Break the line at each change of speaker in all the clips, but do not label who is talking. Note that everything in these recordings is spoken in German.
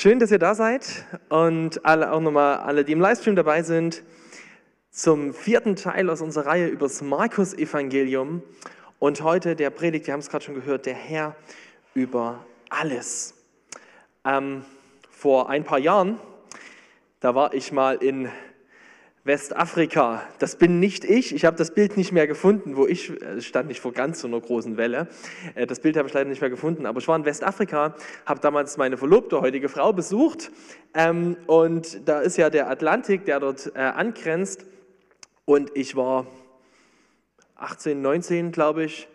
Schön, dass ihr da seid und alle, auch nochmal alle, die im Livestream dabei sind, zum vierten Teil aus unserer Reihe über das Markus-Evangelium. Und heute der Predigt, wir haben es gerade schon gehört, der Herr über alles. Ähm, vor ein paar Jahren, da war ich mal in Westafrika. Das bin nicht ich. Ich habe das Bild nicht mehr gefunden, wo ich äh, stand nicht vor ganz so einer großen Welle. Äh, das Bild habe ich leider nicht mehr gefunden. Aber ich war in Westafrika, habe damals meine Verlobte, heutige Frau, besucht. Ähm, und da ist ja der Atlantik, der dort äh, angrenzt. Und ich war 18, 19, glaube ich,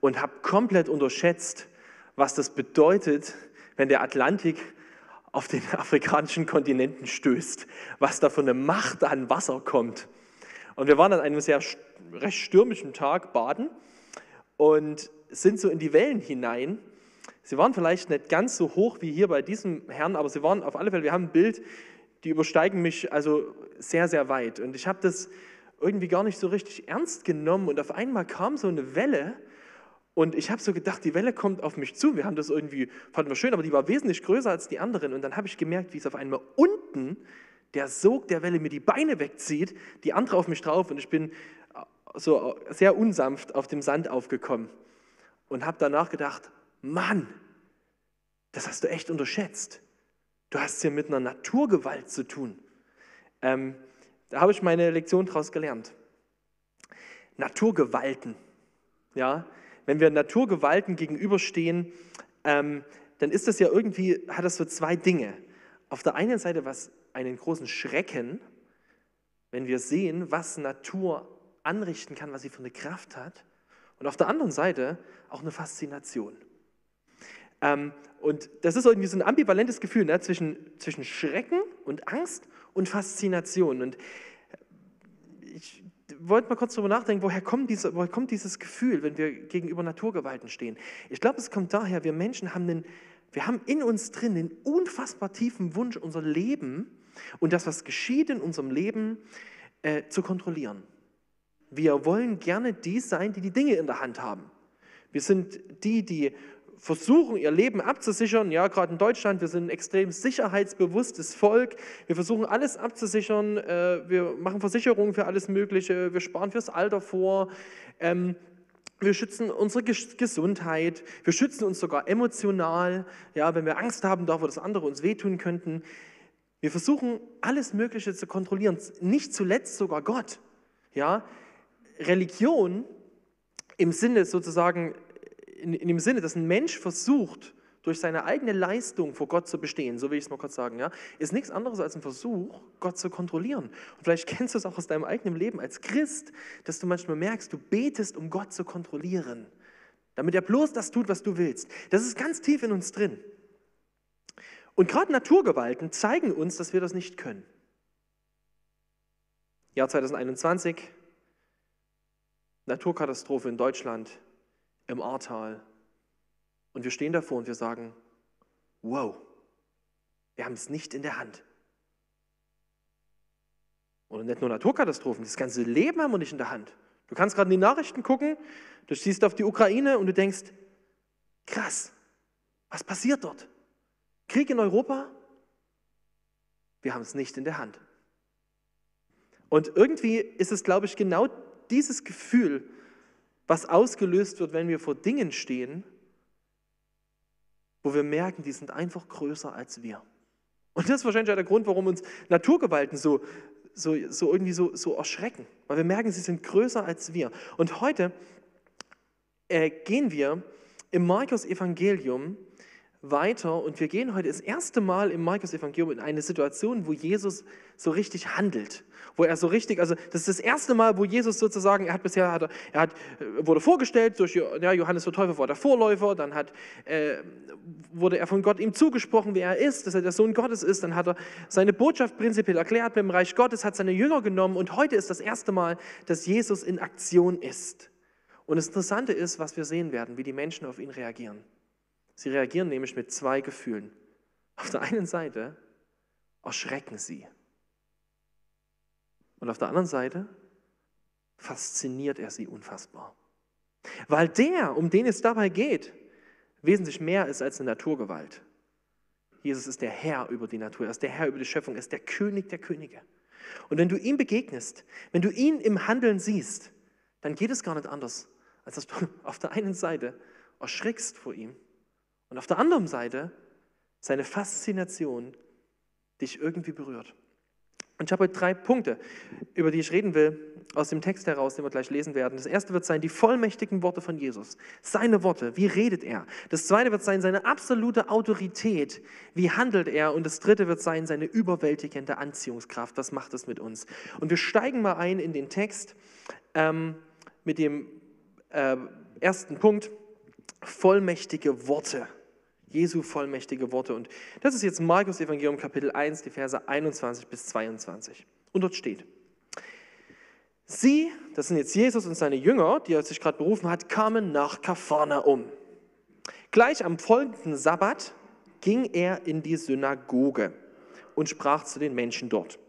und habe komplett unterschätzt, was das bedeutet, wenn der Atlantik auf den afrikanischen Kontinenten stößt, was da für eine Macht an Wasser kommt. Und wir waren an einem sehr recht stürmischen Tag baden und sind so in die Wellen hinein. Sie waren vielleicht nicht ganz so hoch wie hier bei diesem Herrn, aber sie waren auf alle Fälle, wir haben ein Bild, die übersteigen mich also sehr, sehr weit. Und ich habe das irgendwie gar nicht so richtig ernst genommen und auf einmal kam so eine Welle und ich habe so gedacht, die Welle kommt auf mich zu. Wir haben das irgendwie, fanden wir schön, aber die war wesentlich größer als die anderen. Und dann habe ich gemerkt, wie es auf einmal unten der Sog der Welle mir die Beine wegzieht, die andere auf mich drauf und ich bin so sehr unsanft auf dem Sand aufgekommen und habe danach gedacht, Mann, das hast du echt unterschätzt. Du hast hier mit einer Naturgewalt zu tun. Ähm, da habe ich meine Lektion daraus gelernt. Naturgewalten, ja, wenn wir Naturgewalten gegenüberstehen, ähm, dann ist das ja irgendwie, hat das so zwei Dinge. Auf der einen Seite was einen großen Schrecken, wenn wir sehen, was Natur anrichten kann, was sie für eine Kraft hat. Und auf der anderen Seite auch eine Faszination. Ähm, und das ist irgendwie so ein ambivalentes Gefühl ne, zwischen, zwischen Schrecken und Angst und Faszination. Und ich wollte mal kurz darüber nachdenken, woher kommt, diese, woher kommt dieses Gefühl, wenn wir gegenüber Naturgewalten stehen? Ich glaube, es kommt daher, wir Menschen haben, einen, wir haben in uns drin einen unfassbar tiefen Wunsch, unser Leben und das, was geschieht in unserem Leben, äh, zu kontrollieren. Wir wollen gerne die sein, die die Dinge in der Hand haben. Wir sind die, die versuchen, ihr Leben abzusichern. Ja, gerade in Deutschland, wir sind ein extrem sicherheitsbewusstes Volk. Wir versuchen alles abzusichern. Äh, wir machen Versicherungen für alles Mögliche. Wir sparen fürs Alter vor. Ähm, wir schützen unsere Gesundheit. Wir schützen uns sogar emotional. Ja, wenn wir Angst haben davor, dass andere uns wehtun könnten. Wir versuchen, alles Mögliche zu kontrollieren. Nicht zuletzt sogar Gott. Ja, Religion im Sinne sozusagen in, in dem Sinne, dass ein Mensch versucht, durch seine eigene Leistung vor Gott zu bestehen, so will ich es mal kurz sagen, ja, ist nichts anderes als ein Versuch, Gott zu kontrollieren. Und vielleicht kennst du es auch aus deinem eigenen Leben als Christ, dass du manchmal merkst, du betest, um Gott zu kontrollieren, damit er bloß das tut, was du willst. Das ist ganz tief in uns drin. Und gerade Naturgewalten zeigen uns, dass wir das nicht können. Jahr 2021, Naturkatastrophe in Deutschland, im Ahrtal. Und wir stehen davor und wir sagen, wow, wir haben es nicht in der Hand. Oder nicht nur Naturkatastrophen, das ganze Leben haben wir nicht in der Hand. Du kannst gerade in die Nachrichten gucken, du siehst auf die Ukraine und du denkst, krass, was passiert dort? Krieg in Europa? Wir haben es nicht in der Hand. Und irgendwie ist es, glaube ich, genau dieses Gefühl, was ausgelöst wird, wenn wir vor Dingen stehen, wo wir merken, die sind einfach größer als wir. Und das ist wahrscheinlich auch der Grund, warum uns Naturgewalten so, so, so irgendwie so, so erschrecken, weil wir merken, sie sind größer als wir. Und heute äh, gehen wir im Markus-Evangelium weiter und wir gehen heute das erste Mal im Markus-Evangelium in eine Situation, wo Jesus so richtig handelt. Wo er so richtig, also das ist das erste Mal, wo Jesus sozusagen, er hat bisher, hat er, hat, äh, wurde vorgestellt durch ja, Johannes der Täufer war der Vorläufer, dann hat, äh, wurde er von Gott ihm zugesprochen, wer er ist, dass er der Sohn Gottes ist, dann hat er seine Botschaft prinzipiell erklärt mit dem Reich Gottes, hat seine Jünger genommen und heute ist das erste Mal, dass Jesus in Aktion ist. Und das Interessante ist, was wir sehen werden, wie die Menschen auf ihn reagieren. Sie reagieren nämlich mit zwei Gefühlen. Auf der einen Seite erschrecken sie. Und auf der anderen Seite fasziniert er sie unfassbar. Weil der, um den es dabei geht, wesentlich mehr ist als eine Naturgewalt. Jesus ist der Herr über die Natur, er ist der Herr über die Schöpfung, er ist der König der Könige. Und wenn du ihm begegnest, wenn du ihn im Handeln siehst, dann geht es gar nicht anders, als dass du auf der einen Seite erschrickst vor ihm und auf der anderen Seite seine Faszination dich irgendwie berührt. Und ich habe heute drei Punkte, über die ich reden will, aus dem Text heraus, den wir gleich lesen werden. Das erste wird sein, die vollmächtigen Worte von Jesus. Seine Worte, wie redet er? Das zweite wird sein, seine absolute Autorität, wie handelt er? Und das dritte wird sein, seine überwältigende Anziehungskraft. Was macht es mit uns? Und wir steigen mal ein in den Text ähm, mit dem äh, ersten Punkt, vollmächtige Worte. Jesu vollmächtige Worte. Und das ist jetzt Markus Evangelium Kapitel 1, die Verse 21 bis 22. Und dort steht, Sie, das sind jetzt Jesus und seine Jünger, die er sich gerade berufen hat, kamen nach Kapharnaum. Gleich am folgenden Sabbat ging er in die Synagoge und sprach zu den Menschen dort.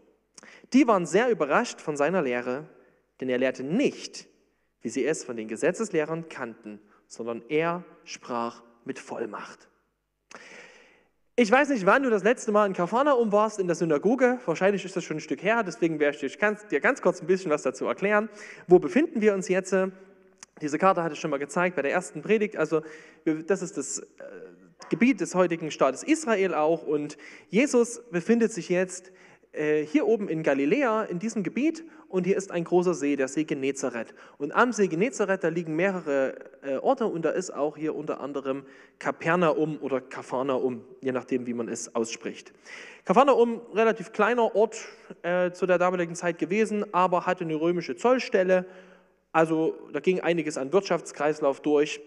Die waren sehr überrascht von seiner Lehre, denn er lehrte nicht, wie sie es von den Gesetzeslehrern kannten, sondern er sprach mit Vollmacht. Ich weiß nicht, wann du das letzte Mal in Kapharnaum warst, in der Synagoge. Wahrscheinlich ist das schon ein Stück her, deswegen werde ich dir ganz kurz ein bisschen was dazu erklären. Wo befinden wir uns jetzt? Diese Karte hatte ich schon mal gezeigt bei der ersten Predigt. Also, das ist das äh, Gebiet des heutigen Staates Israel auch. Und Jesus befindet sich jetzt äh, hier oben in Galiläa, in diesem Gebiet, und hier ist ein großer See, der See Genezareth. Und am See Genezareth, da liegen mehrere äh, Orte und da ist auch hier unter anderem Kapernaum oder Kapharnaum, je nachdem, wie man es ausspricht. Kapharnaum, relativ kleiner Ort äh, zu der damaligen Zeit gewesen, aber hatte eine römische Zollstelle. Also da ging einiges an Wirtschaftskreislauf durch.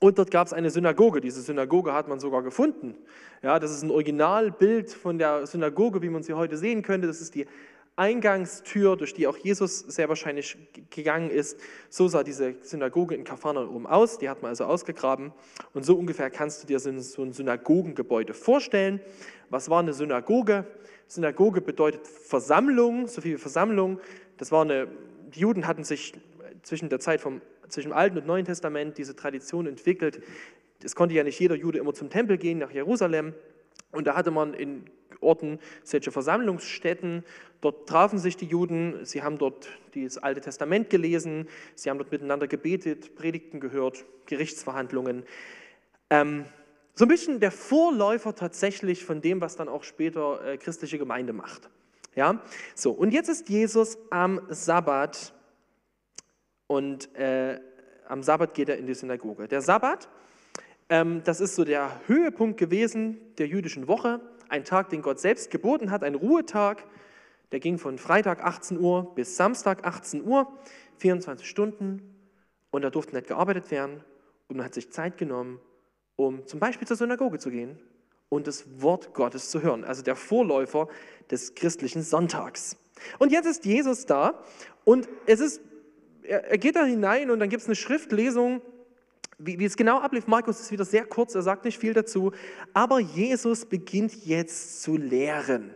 Und dort gab es eine Synagoge. Diese Synagoge hat man sogar gefunden. Ja, das ist ein Originalbild von der Synagoge, wie man sie heute sehen könnte. Das ist die Eingangstür, durch die auch Jesus sehr wahrscheinlich gegangen ist. So sah diese Synagoge in Kapharnaum aus. Die hat man also ausgegraben. Und so ungefähr kannst du dir so ein Synagogengebäude vorstellen. Was war eine Synagoge? Synagoge bedeutet Versammlung, so viel wie Versammlung. Das war eine, die Juden hatten sich zwischen der Zeit vom zwischen dem Alten und Neuen Testament diese Tradition entwickelt. Es konnte ja nicht jeder Jude immer zum Tempel gehen, nach Jerusalem. Und da hatte man in Orten solche Versammlungsstätten. Dort trafen sich die Juden, sie haben dort das Alte Testament gelesen, sie haben dort miteinander gebetet, Predigten gehört, Gerichtsverhandlungen. Ähm, so ein bisschen der Vorläufer tatsächlich von dem, was dann auch später äh, christliche Gemeinde macht. Ja, so und jetzt ist Jesus am Sabbat und äh, am Sabbat geht er in die Synagoge. Der Sabbat, ähm, das ist so der Höhepunkt gewesen der jüdischen Woche, ein Tag, den Gott selbst geboten hat, ein Ruhetag. Der ging von Freitag 18 Uhr bis Samstag 18 Uhr, 24 Stunden. Und da durfte nicht gearbeitet werden. Und man hat sich Zeit genommen, um zum Beispiel zur Synagoge zu gehen und das Wort Gottes zu hören. Also der Vorläufer des christlichen Sonntags. Und jetzt ist Jesus da und es ist er, geht da hinein und dann gibt es eine Schriftlesung, wie, wie es genau ablief. Markus ist wieder sehr kurz, er sagt nicht viel dazu. Aber Jesus beginnt jetzt zu lehren.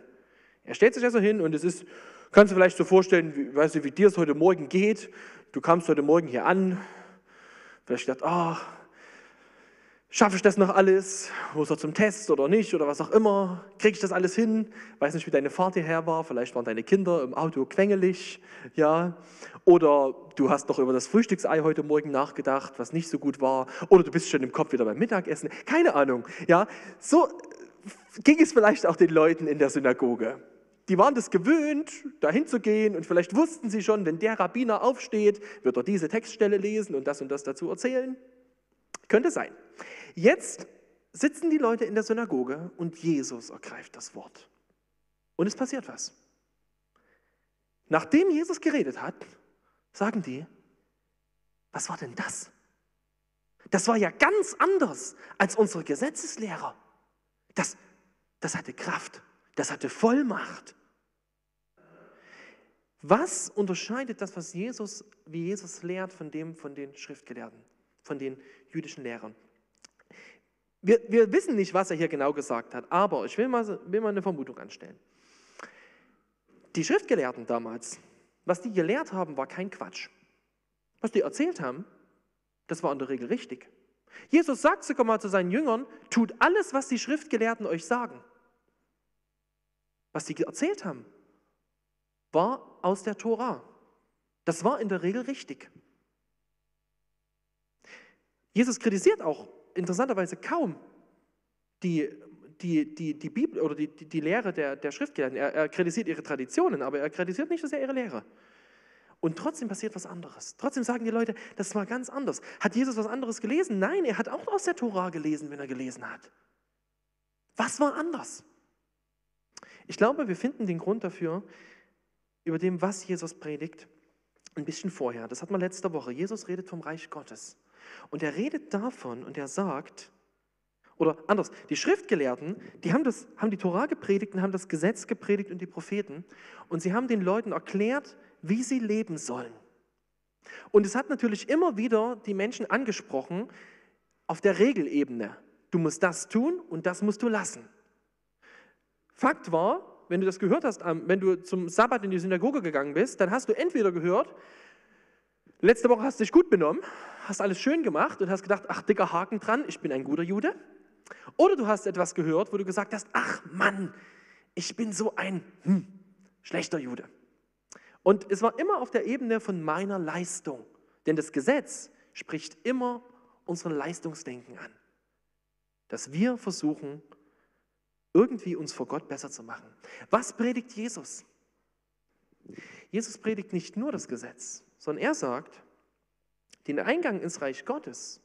Er stellt sich also hin und es ist, kannst du vielleicht so vorstellen, wie, weißt du, wie dir es heute Morgen geht. Du kamst heute Morgen hier an, vielleicht gedacht, ah, oh, Schaffe ich das noch alles? Muss er zum Test oder nicht oder was auch immer? Kriege ich das alles hin? Weiß nicht, wie deine Fahrt hierher war. Vielleicht waren deine Kinder im Auto quengelig, ja. Oder du hast noch über das Frühstücksei heute Morgen nachgedacht, was nicht so gut war. Oder du bist schon im Kopf wieder beim Mittagessen. Keine Ahnung, ja. So ging es vielleicht auch den Leuten in der Synagoge. Die waren das gewöhnt, dahin zu gehen und vielleicht wussten sie schon, wenn der Rabbiner aufsteht, wird er diese Textstelle lesen und das und das dazu erzählen. Könnte sein. Jetzt sitzen die Leute in der Synagoge und Jesus ergreift das Wort. Und es passiert was. Nachdem Jesus geredet hat, sagen die, was war denn das? Das war ja ganz anders als unsere Gesetzeslehrer. Das, das hatte Kraft, das hatte Vollmacht. Was unterscheidet das, was Jesus, wie Jesus lehrt, von dem von den Schriftgelehrten, von den jüdischen Lehrern? Wir, wir wissen nicht, was er hier genau gesagt hat, aber ich will mal, will mal eine Vermutung anstellen. Die Schriftgelehrten damals, was die gelehrt haben, war kein Quatsch. Was die erzählt haben, das war in der Regel richtig. Jesus sagt sogar mal zu seinen Jüngern, tut alles, was die Schriftgelehrten euch sagen. Was sie erzählt haben, war aus der Tora. Das war in der Regel richtig. Jesus kritisiert auch interessanterweise kaum die, die, die, die Bibel oder die, die, die Lehre der, der Schriftgelehrten. Er, er kritisiert ihre Traditionen, aber er kritisiert nicht so sehr ihre Lehre. Und trotzdem passiert was anderes. Trotzdem sagen die Leute, das war ganz anders. Hat Jesus was anderes gelesen? Nein, er hat auch aus der Tora gelesen, wenn er gelesen hat. Was war anders? Ich glaube, wir finden den Grund dafür über dem, was Jesus predigt, ein bisschen vorher. Das hat man letzte Woche. Jesus redet vom Reich Gottes. Und er redet davon und er sagt, oder anders, die Schriftgelehrten, die haben, das, haben die Tora gepredigt und haben das Gesetz gepredigt und die Propheten. Und sie haben den Leuten erklärt, wie sie leben sollen. Und es hat natürlich immer wieder die Menschen angesprochen auf der Regelebene. Du musst das tun und das musst du lassen. Fakt war, wenn du das gehört hast, wenn du zum Sabbat in die Synagoge gegangen bist, dann hast du entweder gehört, letzte Woche hast du dich gut benommen, hast alles schön gemacht und hast gedacht, ach dicker Haken dran, ich bin ein guter Jude. Oder du hast etwas gehört, wo du gesagt hast, ach Mann, ich bin so ein hm, schlechter Jude. Und es war immer auf der Ebene von meiner Leistung. Denn das Gesetz spricht immer unseren Leistungsdenken an. Dass wir versuchen, irgendwie uns vor Gott besser zu machen. Was predigt Jesus? Jesus predigt nicht nur das Gesetz, sondern er sagt, den Eingang ins Reich Gottes,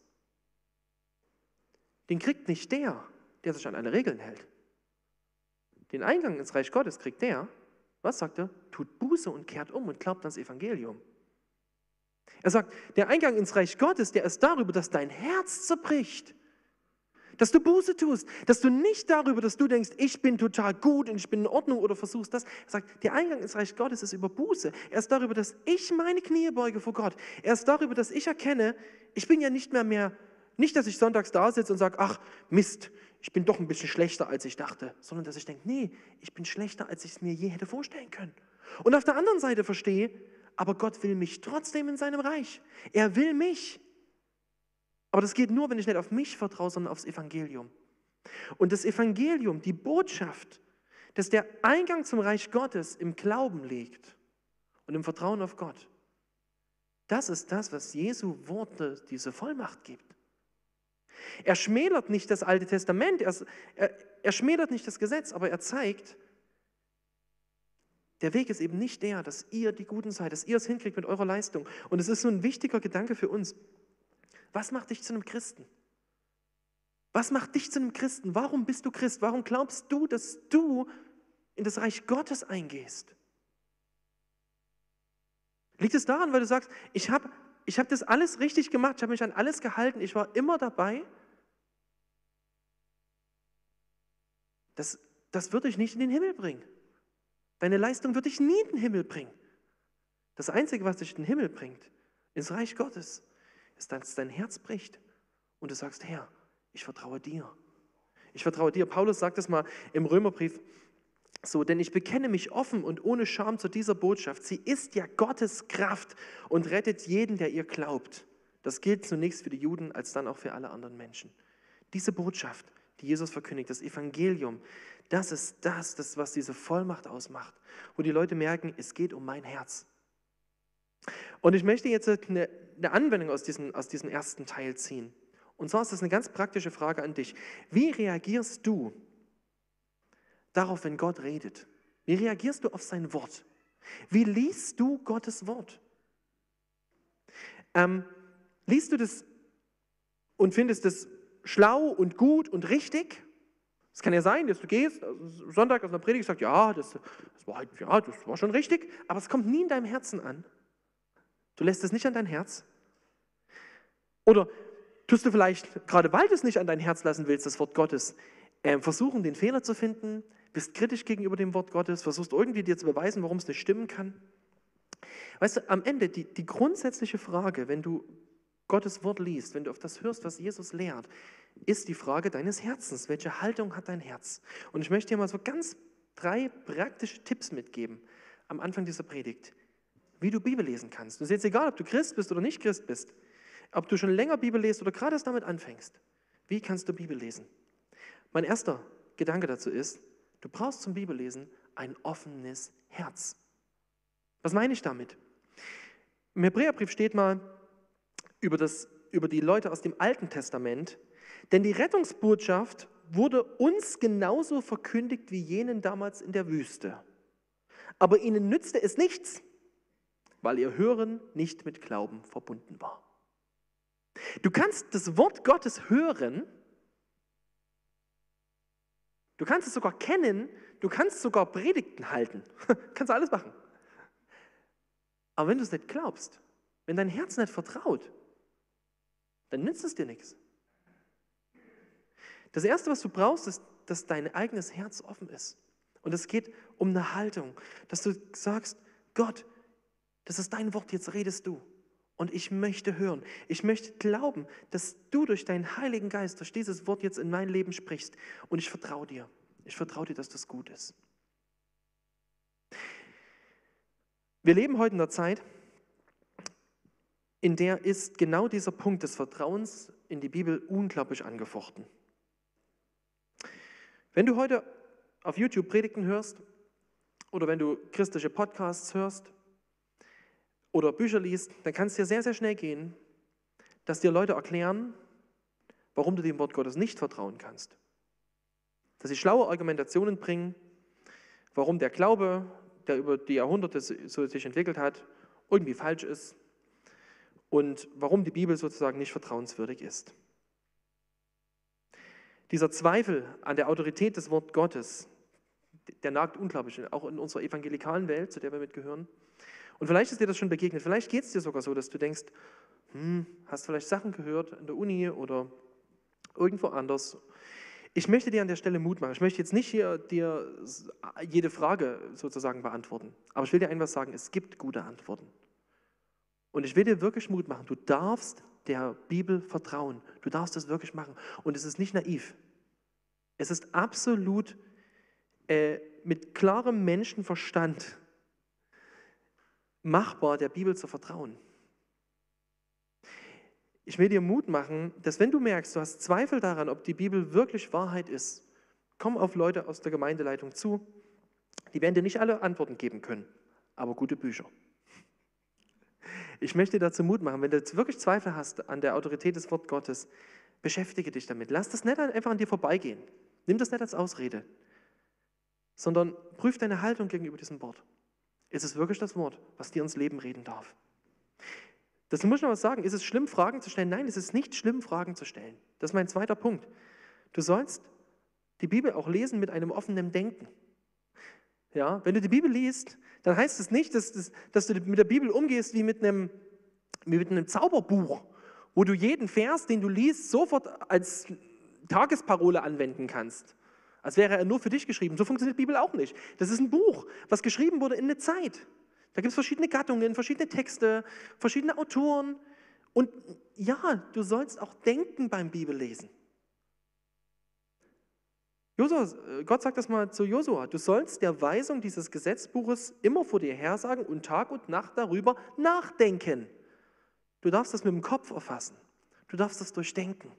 den kriegt nicht der, der sich an alle Regeln hält. Den Eingang ins Reich Gottes kriegt der, was sagt er? Tut Buße und kehrt um und glaubt ans Evangelium. Er sagt, der Eingang ins Reich Gottes, der ist darüber, dass dein Herz zerbricht. Dass du Buße tust, dass du nicht darüber, dass du denkst, ich bin total gut und ich bin in Ordnung oder versuchst das. Er sagt, der Eingang ins Reich Gottes ist über Buße. Er ist darüber, dass ich meine Knie beuge vor Gott. Er ist darüber, dass ich erkenne, ich bin ja nicht mehr mehr, nicht, dass ich sonntags da sitze und sage, ach Mist, ich bin doch ein bisschen schlechter, als ich dachte, sondern dass ich denke, nee, ich bin schlechter, als ich es mir je hätte vorstellen können. Und auf der anderen Seite verstehe, aber Gott will mich trotzdem in seinem Reich. Er will mich. Aber das geht nur, wenn ich nicht auf mich vertraue, sondern aufs Evangelium. Und das Evangelium, die Botschaft, dass der Eingang zum Reich Gottes im Glauben liegt und im Vertrauen auf Gott, das ist das, was Jesu Worte diese Vollmacht gibt. Er schmälert nicht das Alte Testament, er, er, er schmälert nicht das Gesetz, aber er zeigt, der Weg ist eben nicht der, dass ihr die Guten seid, dass ihr es hinkriegt mit eurer Leistung. Und es ist so ein wichtiger Gedanke für uns. Was macht dich zu einem Christen? Was macht dich zu einem Christen? Warum bist du Christ? Warum glaubst du, dass du in das Reich Gottes eingehst? Liegt es daran, weil du sagst, ich habe ich habe das alles richtig gemacht, ich habe mich an alles gehalten, ich war immer dabei. Das, das wird dich nicht in den Himmel bringen. Deine Leistung wird dich nie in den Himmel bringen. Das Einzige, was dich in den Himmel bringt, ins Reich Gottes, ist, dass dein Herz bricht und du sagst, Herr, ich vertraue dir. Ich vertraue dir. Paulus sagt es mal im Römerbrief, so, denn ich bekenne mich offen und ohne Scham zu dieser Botschaft. Sie ist ja Gottes Kraft und rettet jeden, der ihr glaubt. Das gilt zunächst für die Juden, als dann auch für alle anderen Menschen. Diese Botschaft, die Jesus verkündigt, das Evangelium, das ist das, das, was diese Vollmacht ausmacht, wo die Leute merken, es geht um mein Herz. Und ich möchte jetzt eine, eine Anwendung aus diesem, aus diesem ersten Teil ziehen. Und zwar ist das eine ganz praktische Frage an dich. Wie reagierst du, darauf, wenn Gott redet? Wie reagierst du auf sein Wort? Wie liest du Gottes Wort? Ähm, liest du das und findest es schlau und gut und richtig? Es kann ja sein, dass du gehst, also Sonntag aus einer Predigt sagst, ja das, das, war, ja, das war schon richtig, aber es kommt nie in deinem Herzen an. Du lässt es nicht an dein Herz. Oder tust du vielleicht, gerade weil du es nicht an dein Herz lassen willst, das Wort Gottes, äh, versuchen, den Fehler zu finden, bist kritisch gegenüber dem Wort Gottes, versuchst irgendwie dir zu beweisen, warum es nicht stimmen kann. Weißt du, am Ende die, die grundsätzliche Frage, wenn du Gottes Wort liest, wenn du auf das hörst, was Jesus lehrt, ist die Frage deines Herzens. Welche Haltung hat dein Herz? Und ich möchte dir mal so ganz drei praktische Tipps mitgeben am Anfang dieser Predigt, wie du Bibel lesen kannst. Und es ist jetzt egal, ob du Christ bist oder nicht Christ bist. Ob du schon länger Bibel liest oder gerade erst damit anfängst, wie kannst du Bibel lesen? Mein erster Gedanke dazu ist, du brauchst zum Bibellesen ein offenes Herz. Was meine ich damit? Im Hebräerbrief steht mal über, das, über die Leute aus dem Alten Testament, denn die Rettungsbotschaft wurde uns genauso verkündigt wie jenen damals in der Wüste. Aber ihnen nützte es nichts, weil ihr Hören nicht mit Glauben verbunden war. Du kannst das Wort Gottes hören, du kannst es sogar kennen, du kannst sogar Predigten halten, kannst alles machen. Aber wenn du es nicht glaubst, wenn dein Herz nicht vertraut, dann nützt es dir nichts. Das Erste, was du brauchst, ist, dass dein eigenes Herz offen ist. Und es geht um eine Haltung, dass du sagst, Gott, das ist dein Wort, jetzt redest du. Und ich möchte hören. Ich möchte glauben, dass du durch deinen Heiligen Geist, durch dieses Wort jetzt in mein Leben sprichst. Und ich vertraue dir. Ich vertraue dir, dass das gut ist. Wir leben heute in einer Zeit, in der ist genau dieser Punkt des Vertrauens in die Bibel unglaublich angefochten. Wenn du heute auf YouTube Predigten hörst oder wenn du christliche Podcasts hörst oder Bücher liest, dann kann es dir sehr, sehr schnell gehen, dass dir Leute erklären, warum du dem Wort Gottes nicht vertrauen kannst. Dass sie schlaue Argumentationen bringen, warum der Glaube, der über die Jahrhunderte so sich entwickelt hat, irgendwie falsch ist und warum die Bibel sozusagen nicht vertrauenswürdig ist. Dieser Zweifel an der Autorität des Wort Gottes, der nagt unglaublich, auch in unserer evangelikalen Welt, zu der wir mitgehören. Und vielleicht ist dir das schon begegnet. Vielleicht geht es dir sogar so, dass du denkst, hm, hast vielleicht Sachen gehört in der Uni oder irgendwo anders. Ich möchte dir an der Stelle Mut machen. Ich möchte jetzt nicht hier dir jede Frage sozusagen beantworten. Aber ich will dir etwas sagen, es gibt gute Antworten. Und ich will dir wirklich Mut machen. Du darfst der Bibel vertrauen. Du darfst das wirklich machen. Und es ist nicht naiv. Es ist absolut äh, mit klarem Menschenverstand machbar, der Bibel zu vertrauen. Ich will dir Mut machen, dass wenn du merkst, du hast Zweifel daran, ob die Bibel wirklich Wahrheit ist, komm auf Leute aus der Gemeindeleitung zu. Die werden dir nicht alle Antworten geben können, aber gute Bücher. Ich möchte dir dazu Mut machen, wenn du wirklich Zweifel hast an der Autorität des Wort Gottes, beschäftige dich damit. Lass das nicht einfach an dir vorbeigehen. Nimm das nicht als Ausrede, sondern prüf deine Haltung gegenüber diesem Wort. Ist es wirklich das Wort, was dir ins Leben reden darf? Das muss ich noch was sagen. Ist es schlimm, Fragen zu stellen? Nein, es ist nicht schlimm, Fragen zu stellen. Das ist mein zweiter Punkt. Du sollst die Bibel auch lesen mit einem offenen Denken. Ja, wenn du die Bibel liest, dann heißt es nicht, dass, dass, dass du mit der Bibel umgehst wie mit, einem, wie mit einem Zauberbuch, wo du jeden Vers, den du liest, sofort als Tagesparole anwenden kannst als wäre er nur für dich geschrieben. So funktioniert die Bibel auch nicht. Das ist ein Buch, was geschrieben wurde in eine Zeit. Da gibt es verschiedene Gattungen, verschiedene Texte, verschiedene Autoren. Und ja, du sollst auch denken beim Bibellesen. Josua, äh, Gott sagt das mal zu Josua, du sollst der Weisung dieses Gesetzbuches immer vor dir her sagen und Tag und Nacht darüber nachdenken. Du darfst das mit dem Kopf erfassen. Du darfst das durchdenken.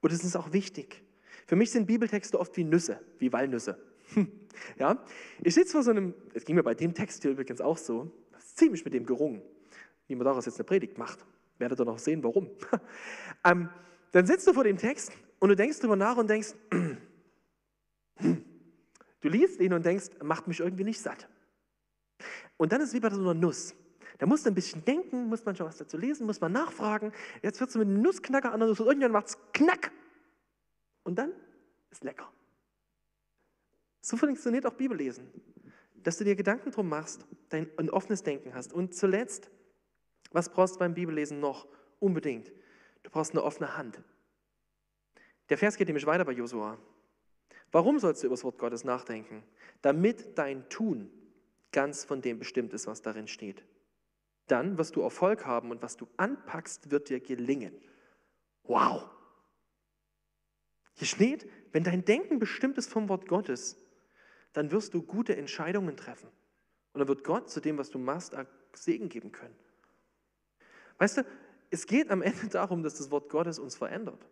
Und es ist auch wichtig. Für mich sind Bibeltexte oft wie Nüsse, wie Walnüsse. ja? Ich sitze vor so einem, es ging mir bei dem Text hier übrigens auch so, ziemlich mit dem gerungen, wie man daraus jetzt eine Predigt macht. Werdet ihr noch sehen, warum. ähm, dann sitzt du vor dem Text und du denkst darüber nach und denkst, du liest ihn und denkst, macht mich irgendwie nicht satt. Und dann ist es wie bei so einer Nuss. Da musst du ein bisschen denken, muss man schon was dazu lesen, muss man nachfragen. Jetzt wird es mit einem Nussknacker an und irgendwann macht es knack und dann ist lecker. So funktioniert auch Bibellesen. Dass du dir Gedanken drum machst, dein, ein offenes Denken hast. Und zuletzt, was brauchst du beim Bibellesen noch? Unbedingt. Du brauchst eine offene Hand. Der Vers geht nämlich weiter bei Josua. Warum sollst du über das Wort Gottes nachdenken? Damit dein Tun ganz von dem bestimmt ist, was darin steht. Dann wirst du Erfolg haben und was du anpackst, wird dir gelingen. Wow! Hier steht, wenn dein Denken bestimmt ist vom Wort Gottes, dann wirst du gute Entscheidungen treffen. Und dann wird Gott zu dem, was du machst, Segen geben können. Weißt du, es geht am Ende darum, dass das Wort Gottes uns verändert.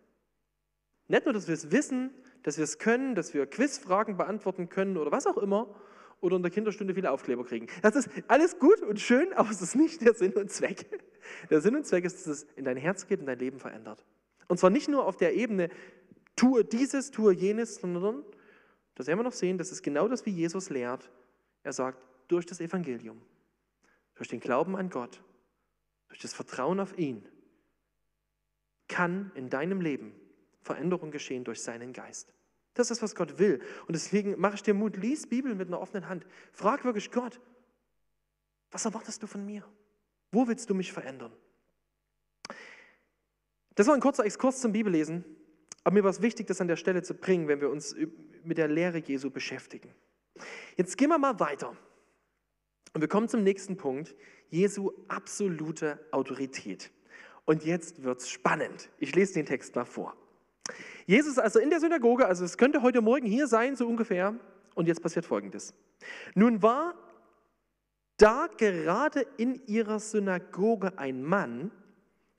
Nicht nur, dass wir es wissen, dass wir es können, dass wir Quizfragen beantworten können oder was auch immer oder in der Kinderstunde viele Aufkleber kriegen. Das ist alles gut und schön, aber es ist nicht der Sinn und Zweck. Der Sinn und Zweck ist, dass es in dein Herz geht und dein Leben verändert. Und zwar nicht nur auf der Ebene, tue dieses, tue jenes, sondern, das werden wir noch sehen, das ist genau das, wie Jesus lehrt. Er sagt, durch das Evangelium, durch den Glauben an Gott, durch das Vertrauen auf ihn, kann in deinem Leben Veränderung geschehen durch seinen Geist. Das ist, was Gott will. Und deswegen mache ich dir Mut, lies Bibel mit einer offenen Hand. Frag wirklich Gott, was erwartest du von mir? Wo willst du mich verändern? Das war ein kurzer Exkurs zum Bibellesen, aber mir war es wichtig, das an der Stelle zu bringen, wenn wir uns mit der Lehre Jesu beschäftigen. Jetzt gehen wir mal weiter. Und wir kommen zum nächsten Punkt, Jesu absolute Autorität. Und jetzt wird es spannend. Ich lese den Text mal vor. Jesus also in der Synagoge, also es könnte heute Morgen hier sein, so ungefähr. Und jetzt passiert Folgendes. Nun war da gerade in ihrer Synagoge ein Mann,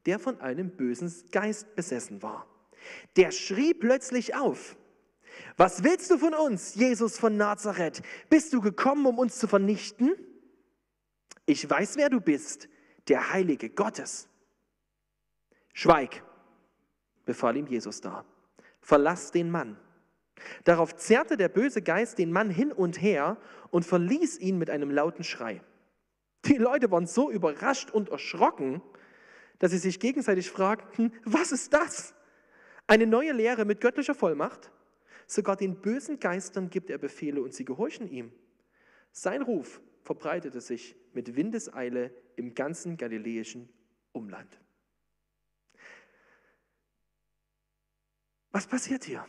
der von einem bösen Geist besessen war. Der schrie plötzlich auf. Was willst du von uns, Jesus von Nazareth? Bist du gekommen, um uns zu vernichten? Ich weiß, wer du bist, der Heilige Gottes. Schweig, befahl ihm Jesus da. Verlass den Mann. Darauf zerrte der böse Geist den Mann hin und her und verließ ihn mit einem lauten Schrei. Die Leute waren so überrascht und erschrocken, dass sie sich gegenseitig fragten, was ist das? Eine neue Lehre mit göttlicher Vollmacht? Sogar den bösen Geistern gibt er Befehle und sie gehorchen ihm. Sein Ruf verbreitete sich mit Windeseile im ganzen galiläischen Umland. Was passiert hier?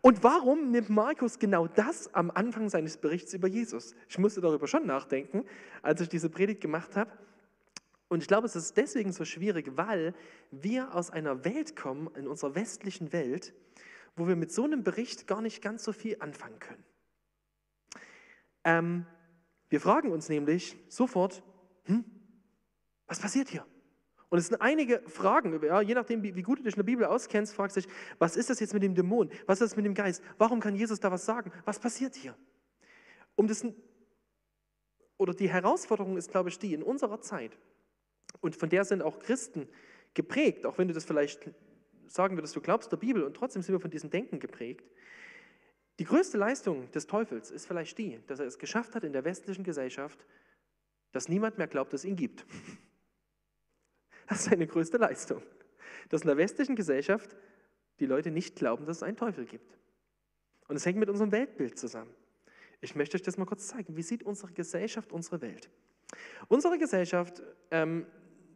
Und warum nimmt Markus genau das am Anfang seines Berichts über Jesus? Ich musste darüber schon nachdenken, als ich diese Predigt gemacht habe. Und ich glaube, es ist deswegen so schwierig, weil wir aus einer Welt kommen, in unserer westlichen Welt, wo wir mit so einem Bericht gar nicht ganz so viel anfangen können. Ähm, wir fragen uns nämlich sofort, hm, was passiert hier? Und es sind einige Fragen, ja, je nachdem, wie, wie, gut du dich in der Bibel auskennst, fragst du dich, was ist das jetzt mit dem Dämon? Was ist das mit dem Geist? Warum kann Jesus da was sagen? Was passiert hier? Um das, oder die Herausforderung ist, glaube ich, die, in unserer Zeit, und von der sind auch Christen geprägt, auch wenn du das vielleicht sagen würdest, du glaubst der Bibel und trotzdem sind wir von diesem Denken geprägt. Die größte Leistung des Teufels ist vielleicht die, dass er es geschafft hat in der westlichen Gesellschaft, dass niemand mehr glaubt, dass es ihn gibt. Das ist seine größte Leistung. Dass in der westlichen Gesellschaft die Leute nicht glauben, dass es einen Teufel gibt. Und es hängt mit unserem Weltbild zusammen. Ich möchte euch das mal kurz zeigen. Wie sieht unsere Gesellschaft unsere Welt? Unsere Gesellschaft, ähm,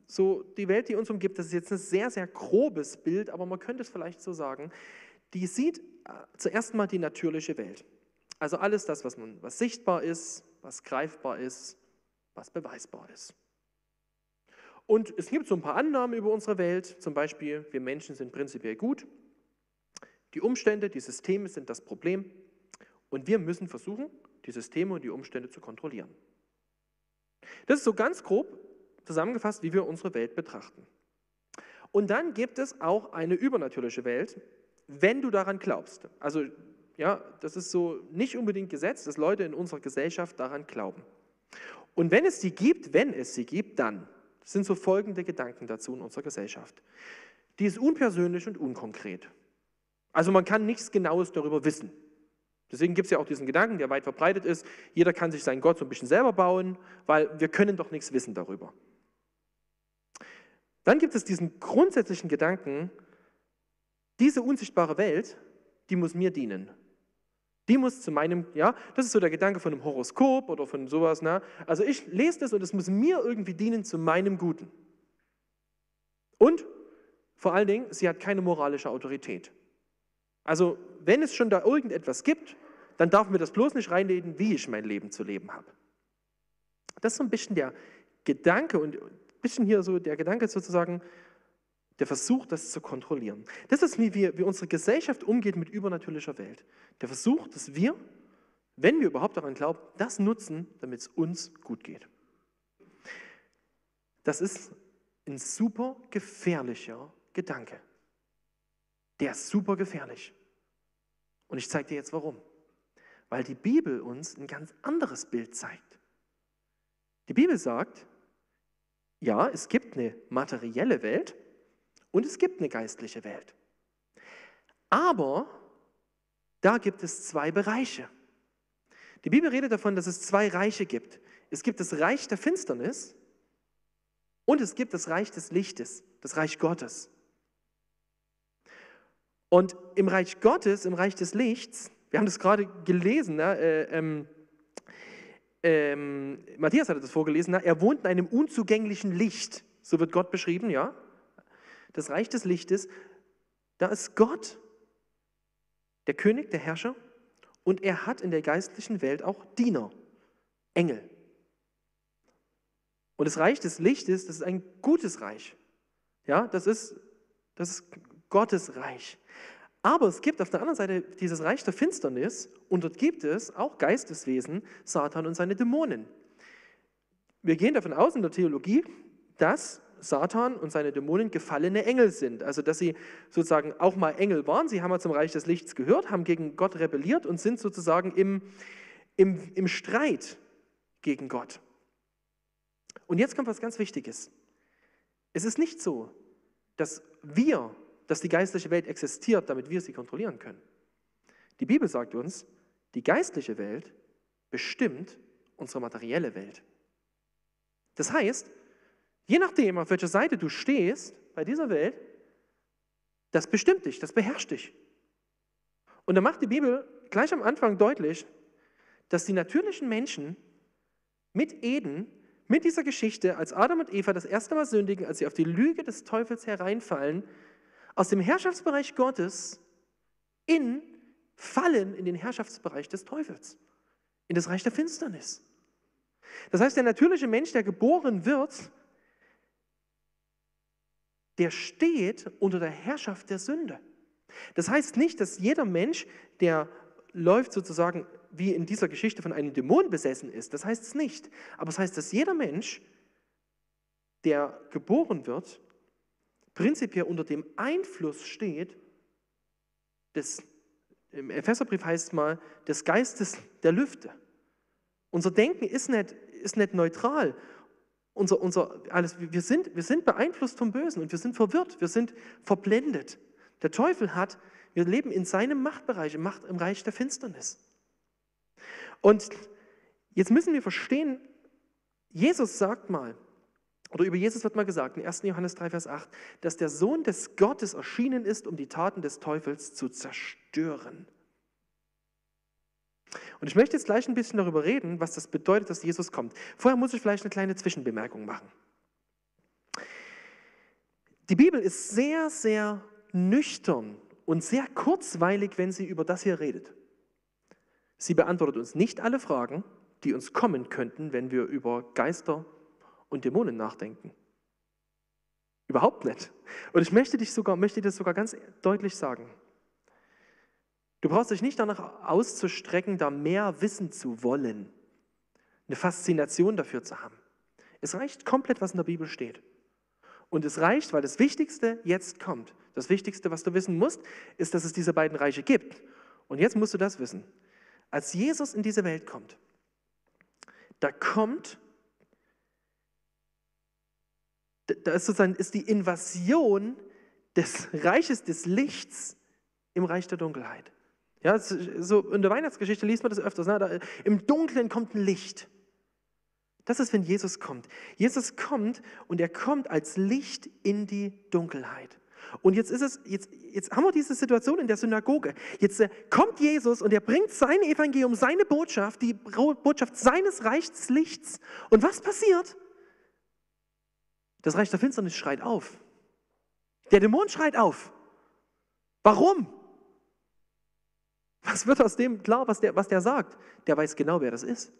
so die Welt, die uns umgibt, das ist jetzt ein sehr, sehr grobes Bild, aber man könnte es vielleicht so sagen, die sieht äh, zuerst mal die natürliche Welt. Also alles das, was, man, was sichtbar ist, was greifbar ist, was beweisbar ist. Und es gibt so ein paar Annahmen über unsere Welt, zum Beispiel, wir Menschen sind prinzipiell gut, die Umstände, die Systeme sind das Problem und wir müssen versuchen, die Systeme und die Umstände zu kontrollieren. Das ist so ganz grob zusammengefasst, wie wir unsere Welt betrachten. Und dann gibt es auch eine übernatürliche Welt, wenn du daran glaubst. Also ja, das ist so nicht unbedingt gesetzt, dass Leute in unserer Gesellschaft daran glauben. Und wenn es sie gibt, wenn es sie gibt, dann sind so folgende Gedanken dazu in unserer Gesellschaft. Die ist unpersönlich und unkonkret. Also man kann nichts Genaues darüber wissen. Deswegen gibt es ja auch diesen Gedanken, der weit verbreitet ist, jeder kann sich seinen Gott so ein bisschen selber bauen, weil wir können doch nichts wissen darüber. Dann gibt es diesen grundsätzlichen Gedanken, diese unsichtbare Welt, die muss mir dienen. Die muss zu meinem, ja, das ist so der Gedanke von einem Horoskop oder von sowas. Ne? Also ich lese das und es muss mir irgendwie dienen zu meinem Guten. Und vor allen Dingen, sie hat keine moralische Autorität. Also wenn es schon da irgendetwas gibt, dann darf mir das bloß nicht reinreden, wie ich mein Leben zu leben habe. Das ist so ein bisschen der Gedanke und bisschen hier so der Gedanke sozusagen, der versucht, das zu kontrollieren. Das ist, wie, wir, wie unsere Gesellschaft umgeht mit übernatürlicher Welt. Der Versuch, dass wir, wenn wir überhaupt daran glauben, das nutzen, damit es uns gut geht. Das ist ein super gefährlicher Gedanke. Der ist super gefährlich. Und ich zeige dir jetzt warum. Weil die Bibel uns ein ganz anderes Bild zeigt. Die Bibel sagt, ja, es gibt eine materielle Welt und es gibt eine geistliche Welt. Aber da gibt es zwei Bereiche. Die Bibel redet davon, dass es zwei Reiche gibt. Es gibt das Reich der Finsternis und es gibt das Reich des Lichtes, das Reich Gottes. Und im Reich Gottes, im Reich des Lichts, wir haben das gerade gelesen, ne, äh, ähm, ähm, Matthias hatte das vorgelesen, er wohnt in einem unzugänglichen Licht, so wird Gott beschrieben, ja. Das Reich des Lichtes, da ist Gott, der König, der Herrscher, und er hat in der geistlichen Welt auch Diener, Engel. Und das Reich des Lichtes, das ist ein gutes Reich. Ja, das ist, das ist Gottes Reich. Aber es gibt auf der anderen Seite dieses Reich der Finsternis und dort gibt es auch Geisteswesen, Satan und seine Dämonen. Wir gehen davon aus in der Theologie, dass Satan und seine Dämonen gefallene Engel sind. Also dass sie sozusagen auch mal Engel waren. Sie haben ja zum Reich des Lichts gehört, haben gegen Gott rebelliert und sind sozusagen im, im, im Streit gegen Gott. Und jetzt kommt was ganz Wichtiges. Es ist nicht so, dass wir, dass die geistliche Welt existiert, damit wir sie kontrollieren können. Die Bibel sagt uns, die geistliche Welt bestimmt unsere materielle Welt. Das heißt, Je nachdem, auf welcher Seite du stehst bei dieser Welt, das bestimmt dich, das beherrscht dich. Und da macht die Bibel gleich am Anfang deutlich, dass die natürlichen Menschen mit Eden, mit dieser Geschichte, als Adam und Eva das erste Mal sündigen, als sie auf die Lüge des Teufels hereinfallen, aus dem Herrschaftsbereich Gottes in fallen in den Herrschaftsbereich des Teufels, in das Reich der Finsternis. Das heißt, der natürliche Mensch, der geboren wird, der steht unter der Herrschaft der Sünde. Das heißt nicht, dass jeder Mensch, der läuft sozusagen wie in dieser Geschichte von einem Dämon besessen ist. Das heißt es nicht. Aber es heißt, dass jeder Mensch, der geboren wird, prinzipiell unter dem Einfluss steht des, im Epheserbrief heißt es mal, des Geistes der Lüfte. Unser Denken ist nicht, ist nicht neutral unser, unser, alles, wir sind, wir sind beeinflusst vom Bösen und wir sind verwirrt, wir sind verblendet. Der Teufel hat, wir leben in seinem Machtbereich, im, Macht, im Reich der Finsternis. Und jetzt müssen wir verstehen, Jesus sagt mal, oder über Jesus wird mal gesagt, in 1. Johannes 3, Vers 8, dass der Sohn des Gottes erschienen ist, um die Taten des Teufels zu zerstören. Und ich möchte jetzt gleich ein bisschen darüber reden, was das bedeutet, dass Jesus kommt. Vorher muss ich vielleicht eine kleine Zwischenbemerkung machen. Die Bibel ist sehr, sehr nüchtern und sehr kurzweilig, wenn sie über das hier redet. Sie beantwortet uns nicht alle Fragen, die uns kommen könnten, wenn wir über Geister und Dämonen nachdenken. Überhaupt nicht. Und ich möchte, dich sogar, möchte dir das sogar ganz deutlich sagen. Du brauchst dich nicht danach auszustrecken, da mehr wissen zu wollen, eine Faszination dafür zu haben. Es reicht komplett, was in der Bibel steht. Und es reicht, weil das Wichtigste jetzt kommt. Das Wichtigste, was du wissen musst, ist, dass es diese beiden Reiche gibt. Und jetzt musst du das wissen. Als Jesus in diese Welt kommt, da kommt, da ist sozusagen ist die Invasion des Reiches des Lichts im Reich der Dunkelheit. Ja, so in der Weihnachtsgeschichte liest man das öfters. Ne? Da, Im Dunkeln kommt ein Licht. Das ist, wenn Jesus kommt. Jesus kommt und er kommt als Licht in die Dunkelheit. Und jetzt ist es, jetzt, jetzt haben wir diese Situation in der Synagoge. Jetzt äh, kommt Jesus und er bringt sein Evangelium, seine Botschaft, die Botschaft seines Reichs Lichts. Und was passiert? Das Reich der Finsternis schreit auf. Der Dämon schreit auf. Warum? Was wird aus dem klar, was der, was der sagt? Der weiß genau, wer das ist.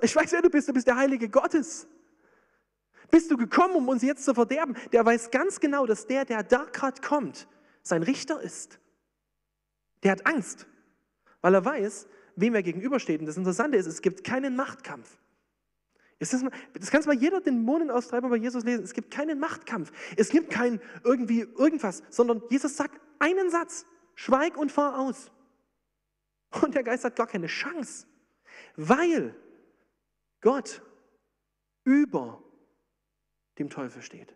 Ich weiß, wer du bist. Du bist der Heilige Gottes. Bist du gekommen, um uns jetzt zu verderben? Der weiß ganz genau, dass der, der da gerade kommt, sein Richter ist. Der hat Angst, weil er weiß, wem er gegenübersteht. Und das Interessante ist, es gibt keinen Machtkampf. Das, das kannst mal jeder Dämonenaustreiber bei Jesus lesen. Es gibt keinen Machtkampf. Es gibt kein irgendwie irgendwas, sondern Jesus sagt einen Satz. Schweig und fahr aus. Und der Geist hat gar keine Chance, weil Gott über dem Teufel steht.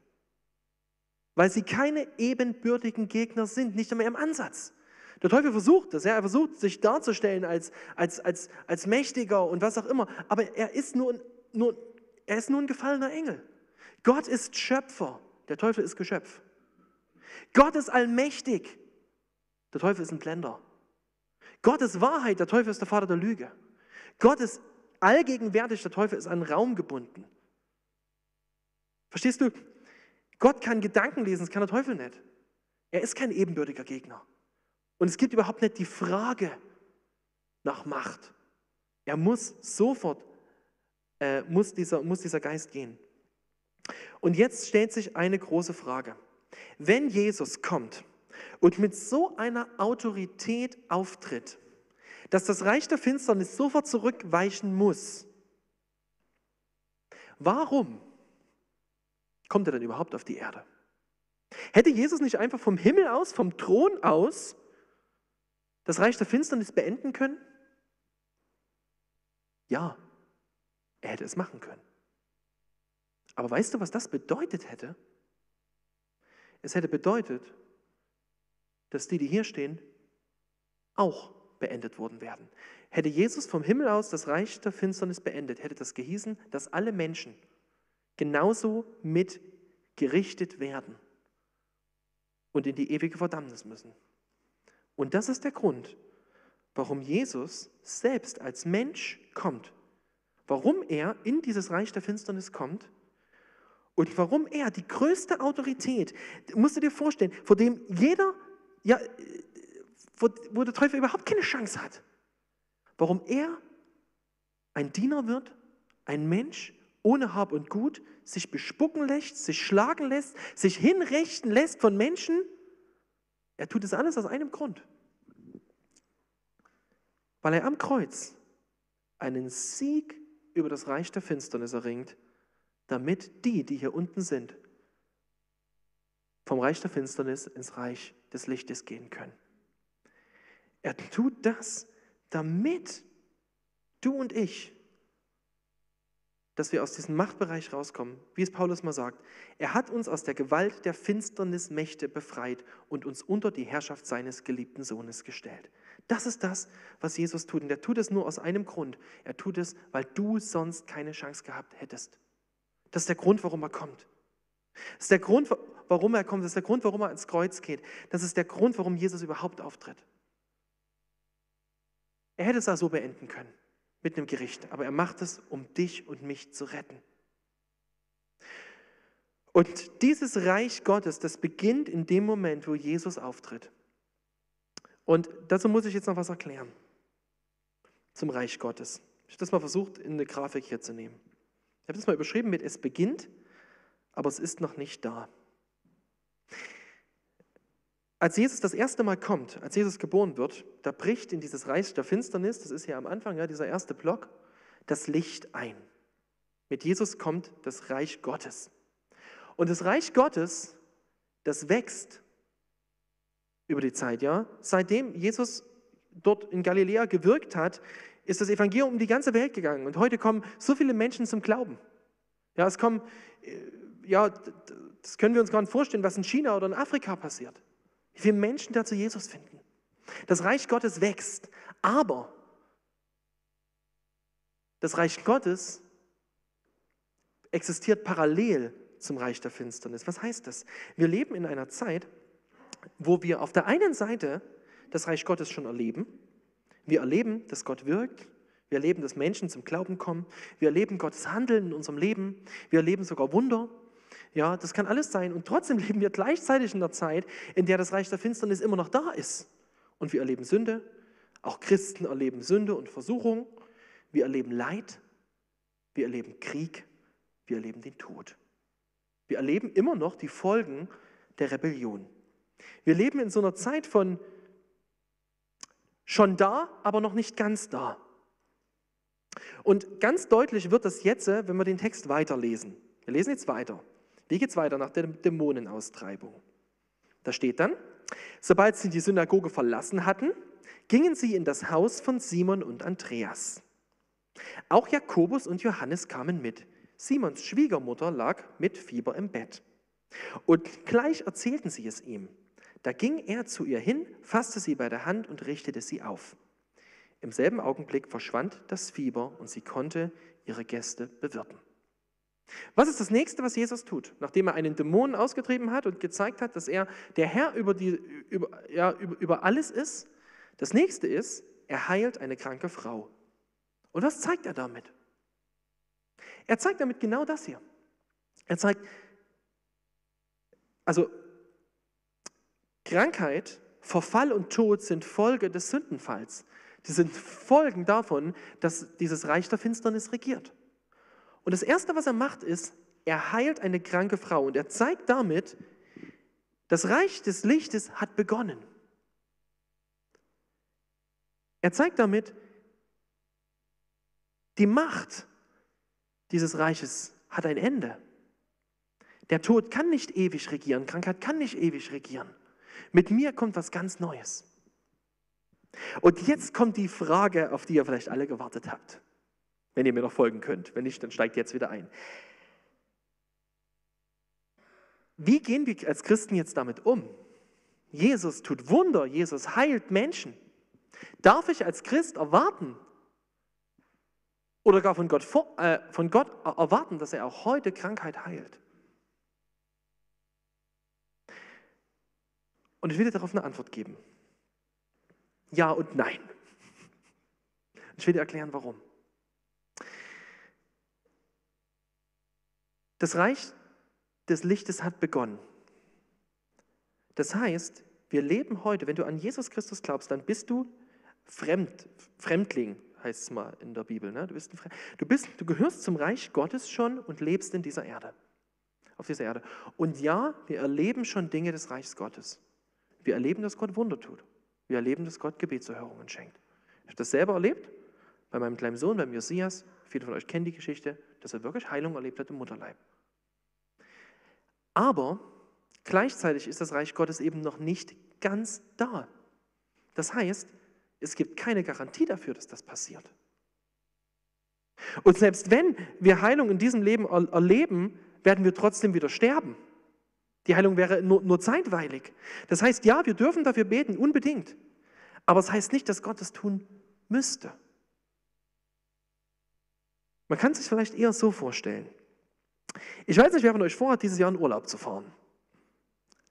Weil sie keine ebenbürtigen Gegner sind, nicht einmal im Ansatz. Der Teufel versucht das, ja, er versucht sich darzustellen als, als, als, als mächtiger und was auch immer, aber er ist nur, nur, er ist nur ein gefallener Engel. Gott ist Schöpfer, der Teufel ist Geschöpf. Gott ist allmächtig, der Teufel ist ein Blender. Gott ist Wahrheit, der Teufel ist der Vater der Lüge. Gott ist allgegenwärtig, der Teufel ist an Raum gebunden. Verstehst du? Gott kann Gedanken lesen, das kann der Teufel nicht. Er ist kein ebenbürtiger Gegner. Und es gibt überhaupt nicht die Frage nach Macht. Er muss sofort, äh, muss, dieser, muss dieser Geist gehen. Und jetzt stellt sich eine große Frage. Wenn Jesus kommt, und mit so einer Autorität auftritt, dass das Reich der Finsternis sofort zurückweichen muss, warum kommt er denn überhaupt auf die Erde? Hätte Jesus nicht einfach vom Himmel aus, vom Thron aus, das Reich der Finsternis beenden können? Ja, er hätte es machen können. Aber weißt du, was das bedeutet hätte? Es hätte bedeutet, dass die, die hier stehen, auch beendet worden wären. Hätte Jesus vom Himmel aus das Reich der Finsternis beendet, hätte das gehießen, dass alle Menschen genauso mit gerichtet werden und in die ewige Verdammnis müssen. Und das ist der Grund, warum Jesus selbst als Mensch kommt, warum er in dieses Reich der Finsternis kommt und warum er die größte Autorität, musst du dir vorstellen, vor dem jeder ja, wo, der Teufel überhaupt keine Chance hat. Warum er ein Diener wird, ein Mensch ohne Hab und Gut, sich bespucken lässt, sich schlagen lässt, sich hinrichten lässt von Menschen. Er tut es alles aus einem Grund. Weil er am Kreuz einen Sieg über das Reich der Finsternis erringt, damit die, die hier unten sind, vom Reich der Finsternis ins Reich des Lichtes gehen können. Er tut das, damit du und ich, dass wir aus diesem Machtbereich rauskommen, wie es Paulus mal sagt. Er hat uns aus der Gewalt der Finsternismächte befreit und uns unter die Herrschaft seines geliebten Sohnes gestellt. Das ist das, was Jesus tut. Und er tut es nur aus einem Grund. Er tut es, weil du sonst keine Chance gehabt hättest. Das ist der Grund, warum er kommt. Das ist der Grund, warum er kommt. Das ist der Grund, warum er ins Kreuz geht. Das ist der Grund, warum Jesus überhaupt auftritt. Er hätte es auch so beenden können, mit einem Gericht. Aber er macht es, um dich und mich zu retten. Und dieses Reich Gottes, das beginnt in dem Moment, wo Jesus auftritt. Und dazu muss ich jetzt noch was erklären. Zum Reich Gottes. Ich habe das mal versucht, in eine Grafik hier zu nehmen. Ich habe das mal überschrieben mit Es beginnt aber es ist noch nicht da. Als Jesus das erste Mal kommt, als Jesus geboren wird, da bricht in dieses Reich der Finsternis, das ist ja am Anfang, ja, dieser erste Block, das Licht ein. Mit Jesus kommt das Reich Gottes. Und das Reich Gottes, das wächst über die Zeit, ja. Seitdem Jesus dort in Galiläa gewirkt hat, ist das Evangelium um die ganze Welt gegangen. Und heute kommen so viele Menschen zum Glauben. Ja, es kommen äh, ja, das können wir uns gar nicht vorstellen, was in China oder in Afrika passiert. Wie viele Menschen da zu Jesus finden. Das Reich Gottes wächst, aber das Reich Gottes existiert parallel zum Reich der Finsternis. Was heißt das? Wir leben in einer Zeit, wo wir auf der einen Seite das Reich Gottes schon erleben. Wir erleben, dass Gott wirkt. Wir erleben, dass Menschen zum Glauben kommen. Wir erleben Gottes Handeln in unserem Leben. Wir erleben sogar Wunder. Ja, das kann alles sein. Und trotzdem leben wir gleichzeitig in der Zeit, in der das Reich der Finsternis immer noch da ist. Und wir erleben Sünde. Auch Christen erleben Sünde und Versuchung. Wir erleben Leid. Wir erleben Krieg. Wir erleben den Tod. Wir erleben immer noch die Folgen der Rebellion. Wir leben in so einer Zeit von schon da, aber noch nicht ganz da. Und ganz deutlich wird das jetzt, wenn wir den Text weiterlesen. Wir lesen jetzt weiter. Wie geht es weiter nach der Dämonenaustreibung? Da steht dann, sobald sie die Synagoge verlassen hatten, gingen sie in das Haus von Simon und Andreas. Auch Jakobus und Johannes kamen mit. Simons Schwiegermutter lag mit Fieber im Bett. Und gleich erzählten sie es ihm. Da ging er zu ihr hin, fasste sie bei der Hand und richtete sie auf. Im selben Augenblick verschwand das Fieber und sie konnte ihre Gäste bewirten. Was ist das nächste, was Jesus tut, nachdem er einen Dämon ausgetrieben hat und gezeigt hat, dass er der Herr über, die, über, ja, über, über alles ist? Das nächste ist, er heilt eine kranke Frau. Und was zeigt er damit? Er zeigt damit genau das hier. Er zeigt, also Krankheit, Verfall und Tod sind Folge des Sündenfalls. Die sind Folgen davon, dass dieses Reich der Finsternis regiert. Und das Erste, was er macht, ist, er heilt eine kranke Frau und er zeigt damit, das Reich des Lichtes hat begonnen. Er zeigt damit, die Macht dieses Reiches hat ein Ende. Der Tod kann nicht ewig regieren, Krankheit kann nicht ewig regieren. Mit mir kommt was ganz Neues. Und jetzt kommt die Frage, auf die ihr vielleicht alle gewartet habt, wenn ihr mir noch folgen könnt. Wenn nicht, dann steigt jetzt wieder ein. Wie gehen wir als Christen jetzt damit um? Jesus tut Wunder, Jesus heilt Menschen. Darf ich als Christ erwarten oder gar von Gott, äh, von Gott erwarten, dass er auch heute Krankheit heilt? Und ich will dir darauf eine Antwort geben. Ja und nein. Ich will dir erklären, warum. Das Reich des Lichtes hat begonnen. Das heißt, wir leben heute, wenn du an Jesus Christus glaubst, dann bist du Fremd, Fremdling, heißt es mal in der Bibel. Ne? Du, bist du, bist, du gehörst zum Reich Gottes schon und lebst in dieser Erde. Auf dieser Erde. Und ja, wir erleben schon Dinge des Reichs Gottes. Wir erleben, dass Gott Wunder tut. Wir erleben, dass Gott Gebetserhörungen schenkt. Ich habe das selber erlebt, bei meinem kleinen Sohn, beim Josias. Viele von euch kennen die Geschichte, dass er wirklich Heilung erlebt hat im Mutterleib. Aber gleichzeitig ist das Reich Gottes eben noch nicht ganz da. Das heißt, es gibt keine Garantie dafür, dass das passiert. Und selbst wenn wir Heilung in diesem Leben erleben, werden wir trotzdem wieder sterben. Die Heilung wäre nur, nur zeitweilig. Das heißt, ja, wir dürfen dafür beten, unbedingt. Aber es das heißt nicht, dass Gott es tun müsste. Man kann sich vielleicht eher so vorstellen. Ich weiß nicht, wer von euch vorhat, dieses Jahr in Urlaub zu fahren.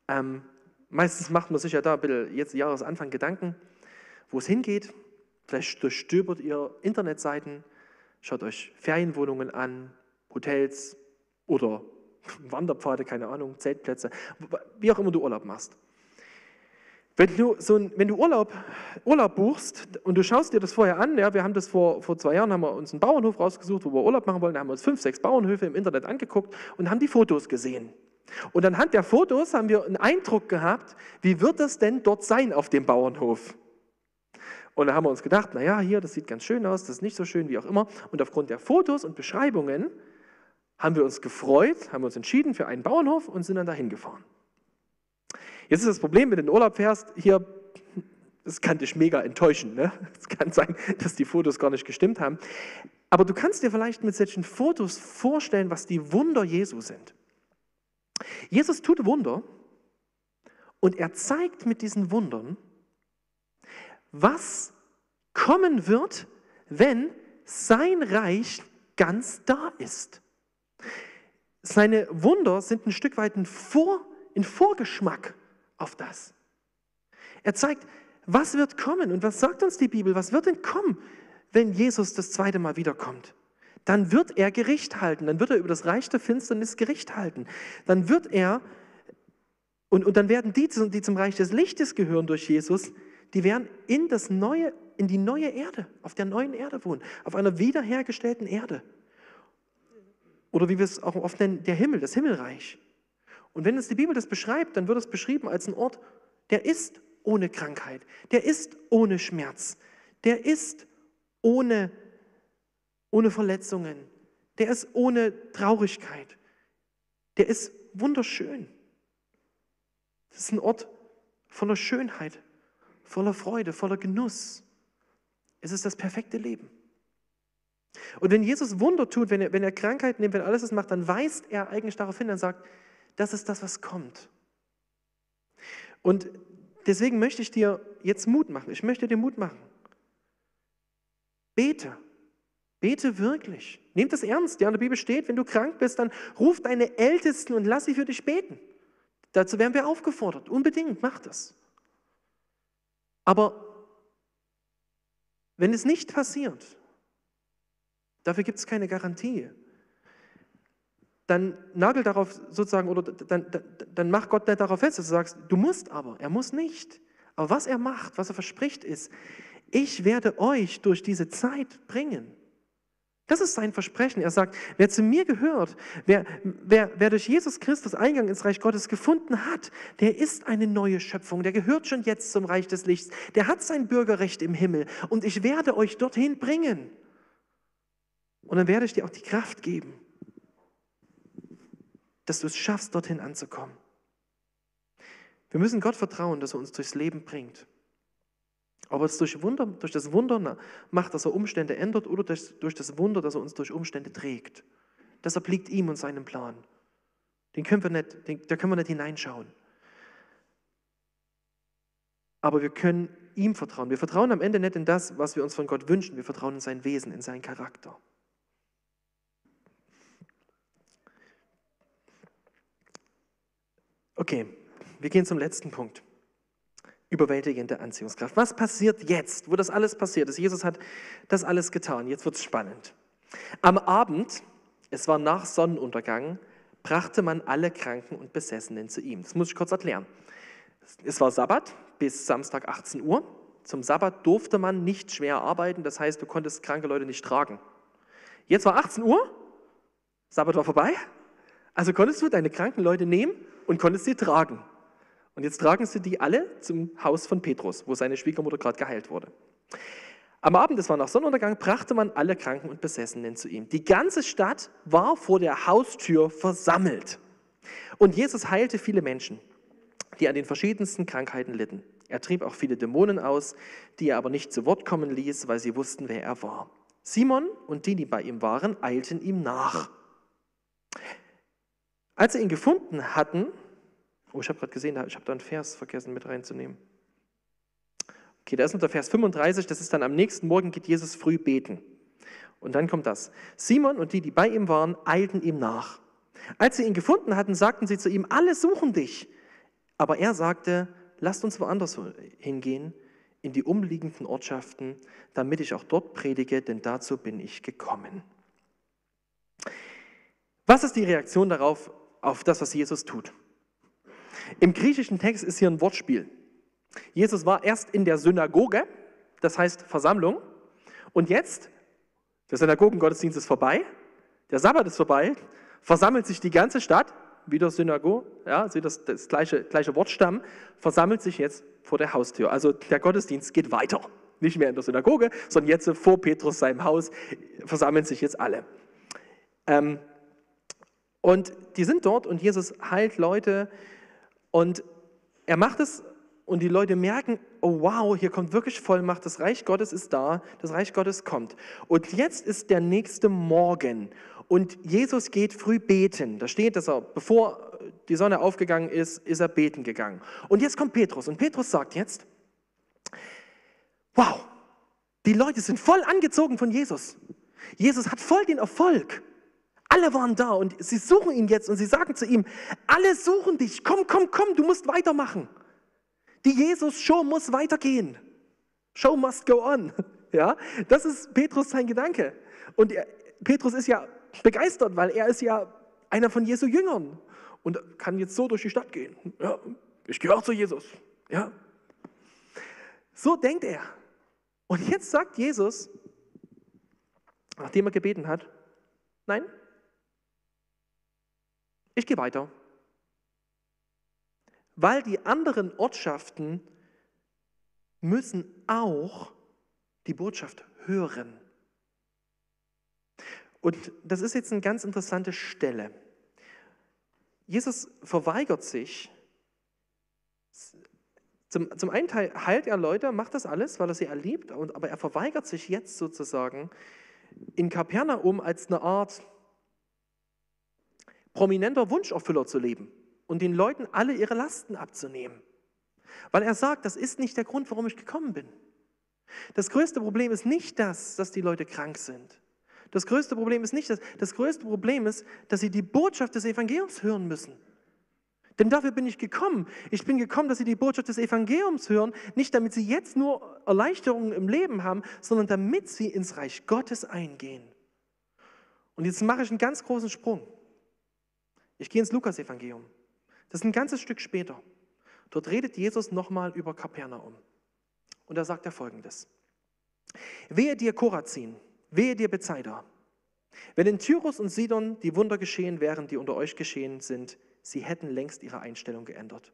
Ähm, meistens macht man sich ja da ein bisschen jetzt Jahresanfang Gedanken, wo es hingeht. Vielleicht durchstöbert ihr Internetseiten, schaut euch Ferienwohnungen an, Hotels oder Wanderpfade, keine Ahnung, Zeltplätze, wie auch immer du Urlaub machst. Wenn du, so ein, wenn du Urlaub, Urlaub buchst und du schaust dir das vorher an, ja, wir haben das vor, vor zwei Jahren, haben wir uns einen Bauernhof rausgesucht, wo wir Urlaub machen wollen, da haben wir uns fünf, sechs Bauernhöfe im Internet angeguckt und haben die Fotos gesehen. Und anhand der Fotos haben wir einen Eindruck gehabt, wie wird das denn dort sein auf dem Bauernhof? Und da haben wir uns gedacht, naja, hier, das sieht ganz schön aus, das ist nicht so schön, wie auch immer. Und aufgrund der Fotos und Beschreibungen haben wir uns gefreut, haben uns entschieden für einen Bauernhof und sind dann dahin gefahren. Jetzt ist das Problem, wenn du in den Urlaub fährst, hier, das kann dich mega enttäuschen. Ne? Es kann sein, dass die Fotos gar nicht gestimmt haben. Aber du kannst dir vielleicht mit solchen Fotos vorstellen, was die Wunder Jesu sind. Jesus tut Wunder und er zeigt mit diesen Wundern, was kommen wird, wenn sein Reich ganz da ist. Seine Wunder sind ein Stück weit ein, Vor, ein Vorgeschmack auf das. Er zeigt, was wird kommen und was sagt uns die Bibel, was wird denn kommen, wenn Jesus das zweite Mal wiederkommt. Dann wird er Gericht halten, dann wird er über das Reich der Finsternis Gericht halten. Dann wird er, und, und dann werden die, die zum Reich des Lichtes gehören durch Jesus, die werden in, das neue, in die neue Erde, auf der neuen Erde wohnen, auf einer wiederhergestellten Erde. Oder wie wir es auch oft nennen, der Himmel, das Himmelreich. Und wenn uns die Bibel das beschreibt, dann wird es beschrieben als ein Ort, der ist ohne Krankheit, der ist ohne Schmerz, der ist ohne ohne Verletzungen. Der ist ohne Traurigkeit. Der ist wunderschön. Das ist ein Ort voller Schönheit, voller Freude, voller Genuss. Es ist das perfekte Leben. Und wenn Jesus Wunder tut, wenn er, wenn er Krankheit nimmt, wenn er alles das macht, dann weist er eigentlich darauf hin, dann sagt, das ist das, was kommt. Und deswegen möchte ich dir jetzt Mut machen. Ich möchte dir Mut machen. Bete. Bete wirklich. Nimm das ernst. Ja, in der Bibel steht, wenn du krank bist, dann ruf deine Ältesten und lass sie für dich beten. Dazu werden wir aufgefordert. Unbedingt, mach das. Aber wenn es nicht passiert, dafür gibt es keine Garantie, dann nagel darauf sozusagen, oder dann, dann, dann mach Gott nicht darauf fest, dass du sagst, du musst aber, er muss nicht. Aber was er macht, was er verspricht, ist, ich werde euch durch diese Zeit bringen. Das ist sein Versprechen. Er sagt, wer zu mir gehört, wer, wer, wer durch Jesus Christus Eingang ins Reich Gottes gefunden hat, der ist eine neue Schöpfung, der gehört schon jetzt zum Reich des Lichts, der hat sein Bürgerrecht im Himmel und ich werde euch dorthin bringen. Und dann werde ich dir auch die Kraft geben, dass du es schaffst, dorthin anzukommen. Wir müssen Gott vertrauen, dass er uns durchs Leben bringt. Ob es durch, Wunder, durch das Wunder macht, dass er Umstände ändert oder durch, durch das Wunder, dass er uns durch Umstände trägt. Das obliegt ihm und seinem Plan. Den können wir nicht, den, da können wir nicht hineinschauen. Aber wir können ihm vertrauen. Wir vertrauen am Ende nicht in das, was wir uns von Gott wünschen. Wir vertrauen in sein Wesen, in seinen Charakter. Okay, wir gehen zum letzten Punkt überwältigende Anziehungskraft. Was passiert jetzt, wo das alles passiert ist? Jesus hat das alles getan. Jetzt wird es spannend. Am Abend, es war nach Sonnenuntergang, brachte man alle Kranken und Besessenen zu ihm. Das muss ich kurz erklären. Es war Sabbat bis Samstag 18 Uhr. Zum Sabbat durfte man nicht schwer arbeiten, das heißt, du konntest kranke Leute nicht tragen. Jetzt war 18 Uhr, Sabbat war vorbei, also konntest du deine kranken Leute nehmen und konntest sie tragen. Und jetzt tragen sie die alle zum Haus von Petrus, wo seine Schwiegermutter gerade geheilt wurde. Am Abend, das war nach Sonnenuntergang, brachte man alle Kranken und Besessenen zu ihm. Die ganze Stadt war vor der Haustür versammelt. Und Jesus heilte viele Menschen, die an den verschiedensten Krankheiten litten. Er trieb auch viele Dämonen aus, die er aber nicht zu Wort kommen ließ, weil sie wussten, wer er war. Simon und die, die bei ihm waren, eilten ihm nach. Als sie ihn gefunden hatten, Oh, ich habe gerade gesehen, ich habe da einen Vers vergessen mit reinzunehmen. Okay, da ist noch der Vers 35, das ist dann am nächsten Morgen geht Jesus früh beten. Und dann kommt das. Simon und die, die bei ihm waren, eilten ihm nach. Als sie ihn gefunden hatten, sagten sie zu ihm, alle suchen dich. Aber er sagte, lasst uns woanders hingehen, in die umliegenden Ortschaften, damit ich auch dort predige, denn dazu bin ich gekommen. Was ist die Reaktion darauf, auf das, was Jesus tut? Im griechischen Text ist hier ein Wortspiel. Jesus war erst in der Synagoge, das heißt Versammlung, und jetzt, der Synagogengottesdienst ist vorbei, der Sabbat ist vorbei, versammelt sich die ganze Stadt, wieder Synagoge, ja, also das, das gleiche, gleiche Wortstamm, versammelt sich jetzt vor der Haustür. Also der Gottesdienst geht weiter. Nicht mehr in der Synagoge, sondern jetzt vor Petrus seinem Haus versammeln sich jetzt alle. Ähm, und die sind dort und Jesus heilt Leute, und er macht es und die Leute merken, oh wow, hier kommt wirklich Vollmacht, das Reich Gottes ist da, das Reich Gottes kommt. Und jetzt ist der nächste Morgen und Jesus geht früh beten. Da steht, dass er, bevor die Sonne aufgegangen ist, ist er beten gegangen. Und jetzt kommt Petrus und Petrus sagt jetzt, wow, die Leute sind voll angezogen von Jesus. Jesus hat voll den Erfolg. Alle waren da und sie suchen ihn jetzt und sie sagen zu ihm, alle suchen dich, komm, komm, komm, du musst weitermachen. Die Jesus-Show muss weitergehen. Show must go on. Ja, das ist Petrus sein Gedanke. Und er, Petrus ist ja begeistert, weil er ist ja einer von Jesu Jüngern und kann jetzt so durch die Stadt gehen. Ja, ich gehöre zu Jesus. Ja. So denkt er. Und jetzt sagt Jesus, nachdem er gebeten hat, nein, ich gehe weiter. Weil die anderen Ortschaften müssen auch die Botschaft hören. Und das ist jetzt eine ganz interessante Stelle. Jesus verweigert sich. Zum, zum einen Teil heilt er Leute, macht das alles, weil er sie erliebt, aber er verweigert sich jetzt sozusagen in Kapernaum als eine Art prominenter Wunscherfüller zu leben und den Leuten alle ihre Lasten abzunehmen. Weil er sagt, das ist nicht der Grund, warum ich gekommen bin. Das größte Problem ist nicht das, dass die Leute krank sind. Das größte Problem ist nicht das. Das größte Problem ist, dass sie die Botschaft des Evangeliums hören müssen. Denn dafür bin ich gekommen. Ich bin gekommen, dass sie die Botschaft des Evangeliums hören, nicht damit sie jetzt nur Erleichterungen im Leben haben, sondern damit sie ins Reich Gottes eingehen. Und jetzt mache ich einen ganz großen Sprung. Ich gehe ins Lukas-Evangelium. Das ist ein ganzes Stück später. Dort redet Jesus nochmal über Kapernaum. Und da sagt er folgendes: Wehe dir Korazin, wehe dir Bethsaida. Wenn in Tyrus und Sidon die Wunder geschehen wären, die unter euch geschehen sind, sie hätten längst ihre Einstellung geändert,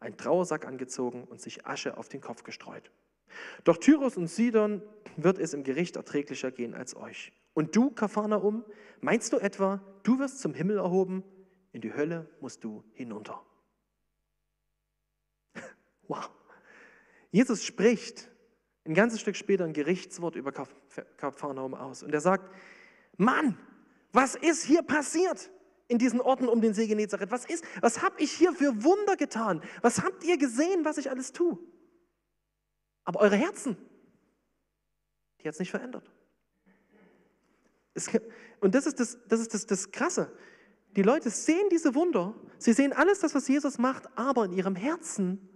einen Trauersack angezogen und sich Asche auf den Kopf gestreut. Doch Tyrus und Sidon wird es im Gericht erträglicher gehen als euch. Und du, Kapharnaum, meinst du etwa, du wirst zum Himmel erhoben? In die Hölle musst du hinunter. Wow. Jesus spricht ein ganzes Stück später ein Gerichtswort über Kapharnaum aus. Und er sagt, Mann, was ist hier passiert in diesen Orten um den See Genezareth? Was ist, was habe ich hier für Wunder getan? Was habt ihr gesehen, was ich alles tue? Aber eure Herzen, die hat es nicht verändert. Es, und das ist, das, das, ist das, das Krasse. Die Leute sehen diese Wunder, sie sehen alles das, was Jesus macht, aber in ihrem Herzen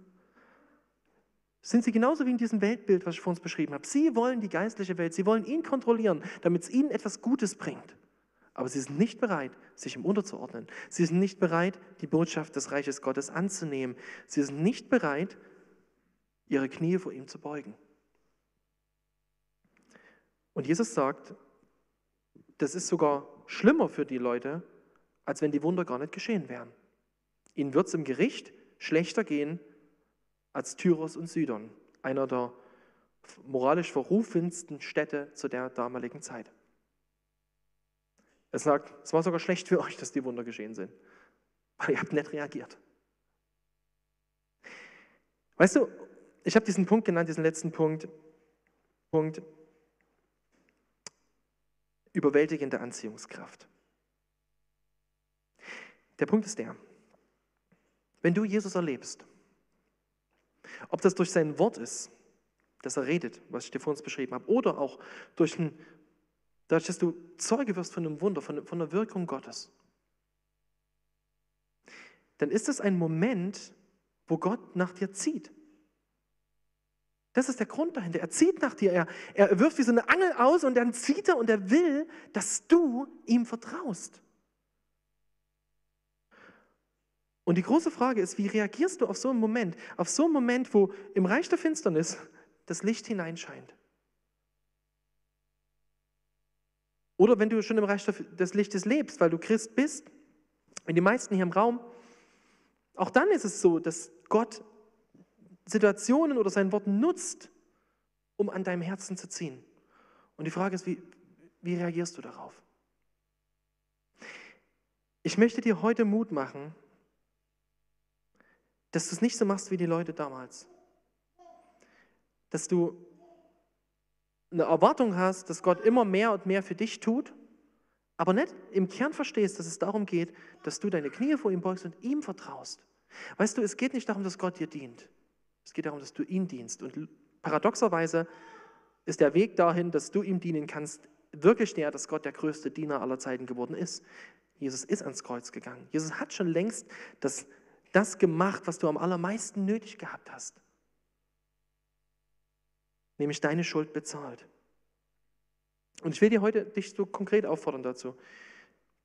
sind sie genauso wie in diesem Weltbild, was ich vor uns beschrieben habe. Sie wollen die geistliche Welt, sie wollen ihn kontrollieren, damit es ihnen etwas Gutes bringt. Aber sie sind nicht bereit, sich ihm unterzuordnen. Sie sind nicht bereit, die Botschaft des Reiches Gottes anzunehmen. Sie sind nicht bereit, ihre Knie vor ihm zu beugen. Und Jesus sagt, das ist sogar schlimmer für die Leute, als wenn die Wunder gar nicht geschehen wären. Ihnen wird es im Gericht schlechter gehen als Tyros und Sidon, einer der moralisch verrufendsten Städte zu der damaligen Zeit. Er sagt, es war sogar schlecht für euch, dass die Wunder geschehen sind, weil ihr habt nicht reagiert. Weißt du, ich habe diesen Punkt genannt, diesen letzten Punkt, Punkt, überwältigende Anziehungskraft. Der Punkt ist der, wenn du Jesus erlebst, ob das durch sein Wort ist, dass er redet, was ich dir vor uns beschrieben habe, oder auch durch ein, dadurch, dass du Zeuge wirst von einem Wunder, von, von der Wirkung Gottes, dann ist es ein Moment, wo Gott nach dir zieht. Das ist der Grund dahinter. Er zieht nach dir. Er, er wirft wie so eine Angel aus und dann zieht er und er will, dass du ihm vertraust. Und die große Frage ist, wie reagierst du auf so einen Moment, auf so einen Moment, wo im Reich der Finsternis das Licht hineinscheint? Oder wenn du schon im Reich des Lichtes lebst, weil du Christ bist, wie die meisten hier im Raum, auch dann ist es so, dass Gott Situationen oder sein Wort nutzt, um an deinem Herzen zu ziehen. Und die Frage ist, wie, wie reagierst du darauf? Ich möchte dir heute Mut machen, dass du es nicht so machst wie die Leute damals. Dass du eine Erwartung hast, dass Gott immer mehr und mehr für dich tut, aber nicht im Kern verstehst, dass es darum geht, dass du deine Knie vor ihm beugst und ihm vertraust. Weißt du, es geht nicht darum, dass Gott dir dient. Es geht darum, dass du ihm dienst. Und paradoxerweise ist der Weg dahin, dass du ihm dienen kannst, wirklich der, dass Gott der größte Diener aller Zeiten geworden ist. Jesus ist ans Kreuz gegangen. Jesus hat schon längst das das gemacht, was du am allermeisten nötig gehabt hast. Nämlich deine Schuld bezahlt. Und ich will dir heute dich so konkret auffordern dazu.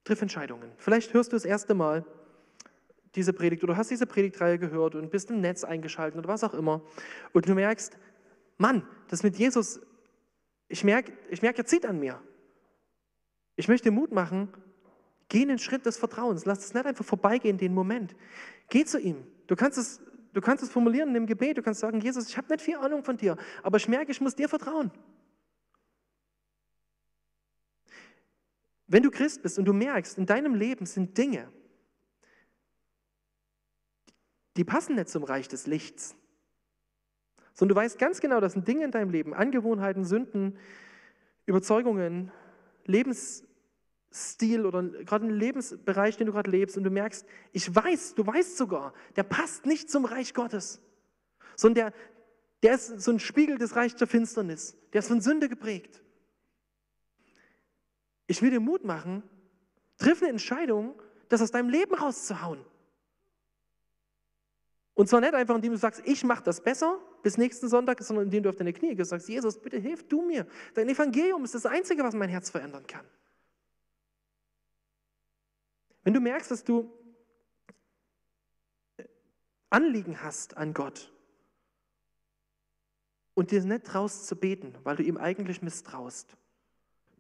Triff Entscheidungen. Vielleicht hörst du das erste Mal diese Predigt oder hast diese Predigtreihe gehört und bist im Netz eingeschaltet oder was auch immer. Und du merkst, Mann, das mit Jesus, ich merke, ich merke, er zieht an mir. Ich möchte Mut machen, Geh einen Schritt des Vertrauens. Lass es nicht einfach vorbeigehen, den Moment. Geh zu ihm. Du kannst es, du kannst es formulieren im Gebet. Du kannst sagen, Jesus, ich habe nicht viel Ahnung von dir, aber ich merke, ich muss dir vertrauen. Wenn du Christ bist und du merkst, in deinem Leben sind Dinge, die passen nicht zum Reich des Lichts, sondern du weißt ganz genau, das sind Dinge in deinem Leben, Angewohnheiten, Sünden, Überzeugungen, Lebensstil oder gerade ein Lebensbereich, den du gerade lebst und du merkst, ich weiß, du weißt sogar, der passt nicht zum Reich Gottes, sondern der, der ist so ein Spiegel des Reichs der Finsternis, der ist von Sünde geprägt. Ich will dir Mut machen, triff eine Entscheidung, das aus deinem Leben rauszuhauen. Und zwar nicht einfach, indem du sagst, ich mache das besser bis nächsten Sonntag, sondern indem du auf deine Knie gehst und sagst, Jesus, bitte hilf du mir. Dein Evangelium ist das Einzige, was mein Herz verändern kann. Wenn du merkst, dass du Anliegen hast an Gott und dir nicht traust zu beten, weil du ihm eigentlich misstraust,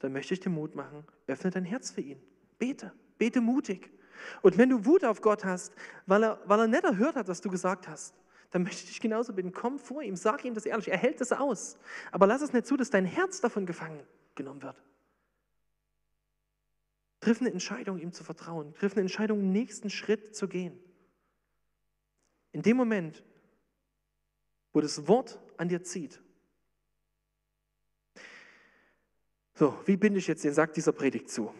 dann möchte ich dir Mut machen, öffne dein Herz für ihn. Bete, bete mutig. Und wenn du Wut auf Gott hast, weil er, weil er nicht erhört hat, was du gesagt hast, dann möchte ich dich genauso bitten, komm vor ihm, sag ihm das ehrlich, er hält das aus. Aber lass es nicht zu, dass dein Herz davon gefangen genommen wird. Triff eine Entscheidung, ihm zu vertrauen. Triff eine Entscheidung, den nächsten Schritt zu gehen. In dem Moment, wo das Wort an dir zieht. So, wie binde ich jetzt den Sack dieser Predigt zu?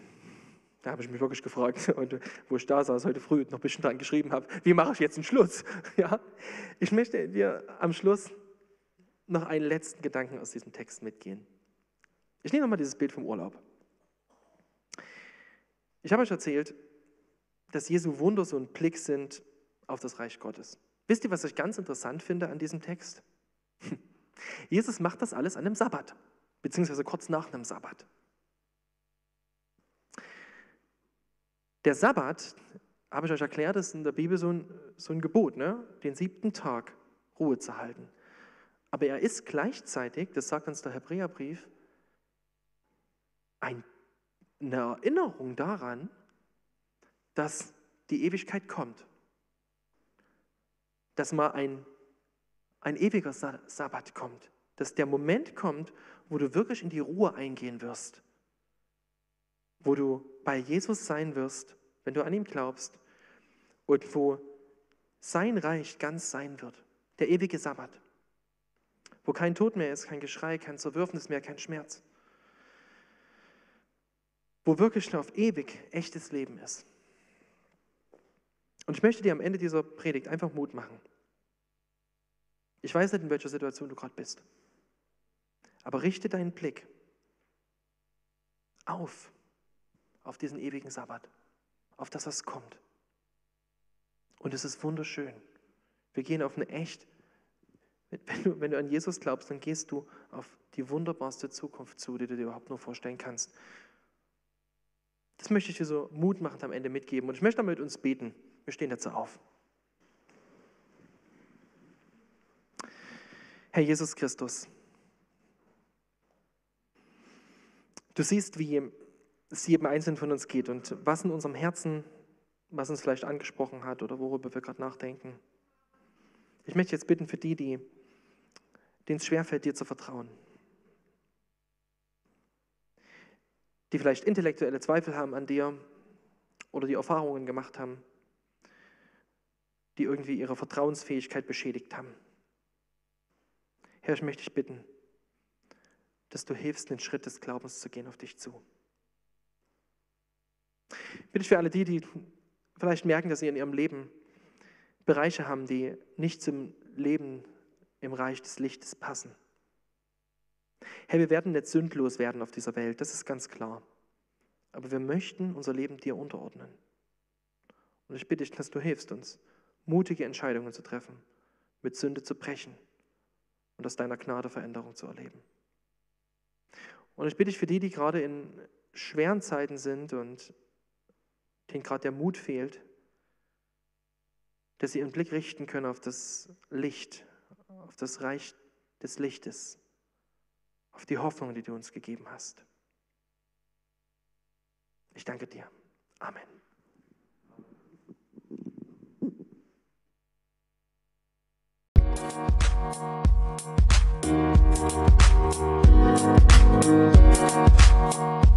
Da habe ich mich wirklich gefragt, und wo ich da saß heute früh und noch ein bisschen dran geschrieben habe, wie mache ich jetzt einen Schluss? Ja? Ich möchte dir am Schluss noch einen letzten Gedanken aus diesem Text mitgehen. Ich nehme nochmal dieses Bild vom Urlaub. Ich habe euch erzählt, dass Jesu Wunder so ein Blick sind auf das Reich Gottes. Wisst ihr, was ich ganz interessant finde an diesem Text? Jesus macht das alles an einem Sabbat, beziehungsweise kurz nach einem Sabbat. Der Sabbat, habe ich euch erklärt, ist in der Bibel so ein, so ein Gebot, ne? den siebten Tag Ruhe zu halten. Aber er ist gleichzeitig, das sagt uns der Hebräerbrief, eine Erinnerung daran, dass die Ewigkeit kommt. Dass mal ein, ein ewiger Sabbat kommt. Dass der Moment kommt, wo du wirklich in die Ruhe eingehen wirst. Wo du bei Jesus sein wirst, wenn du an ihm glaubst. Und wo sein Reich ganz sein wird, der ewige Sabbat, wo kein Tod mehr ist, kein Geschrei, kein Zerwürfnis mehr, kein Schmerz, wo wirklich auf ewig echtes Leben ist. Und ich möchte dir am Ende dieser Predigt einfach Mut machen. Ich weiß nicht, in welcher Situation du gerade bist, aber richte deinen Blick auf auf diesen ewigen Sabbat, auf das, was kommt. Und es ist wunderschön. Wir gehen auf eine echt, wenn du, wenn du an Jesus glaubst, dann gehst du auf die wunderbarste Zukunft zu, die du dir überhaupt nur vorstellen kannst. Das möchte ich dir so mutmachend am Ende mitgeben. Und ich möchte damit uns beten. Wir stehen dazu auf. Herr Jesus Christus, du siehst, wie es jedem Einzelnen von uns geht und was in unserem Herzen, was uns vielleicht angesprochen hat oder worüber wir gerade nachdenken. Ich möchte jetzt bitten für die, die denen es schwerfällt, dir zu vertrauen. Die vielleicht intellektuelle Zweifel haben an dir oder die Erfahrungen gemacht haben, die irgendwie ihre Vertrauensfähigkeit beschädigt haben. Herr, ich möchte dich bitten, dass du hilfst, den Schritt des Glaubens zu gehen auf dich zu. Bitte für alle die, die vielleicht merken, dass sie in ihrem Leben Bereiche haben, die nicht zum Leben im Reich des Lichtes passen. Herr, wir werden nicht sündlos werden auf dieser Welt, das ist ganz klar. Aber wir möchten unser Leben dir unterordnen. Und ich bitte dich, dass du hilfst uns, mutige Entscheidungen zu treffen, mit Sünde zu brechen und aus deiner Gnade Veränderung zu erleben. Und ich bitte dich für die, die gerade in schweren Zeiten sind und denen gerade der Mut fehlt, dass sie ihren Blick richten können auf das Licht, auf das Reich des Lichtes, auf die Hoffnung, die du uns gegeben hast. Ich danke dir. Amen. Musik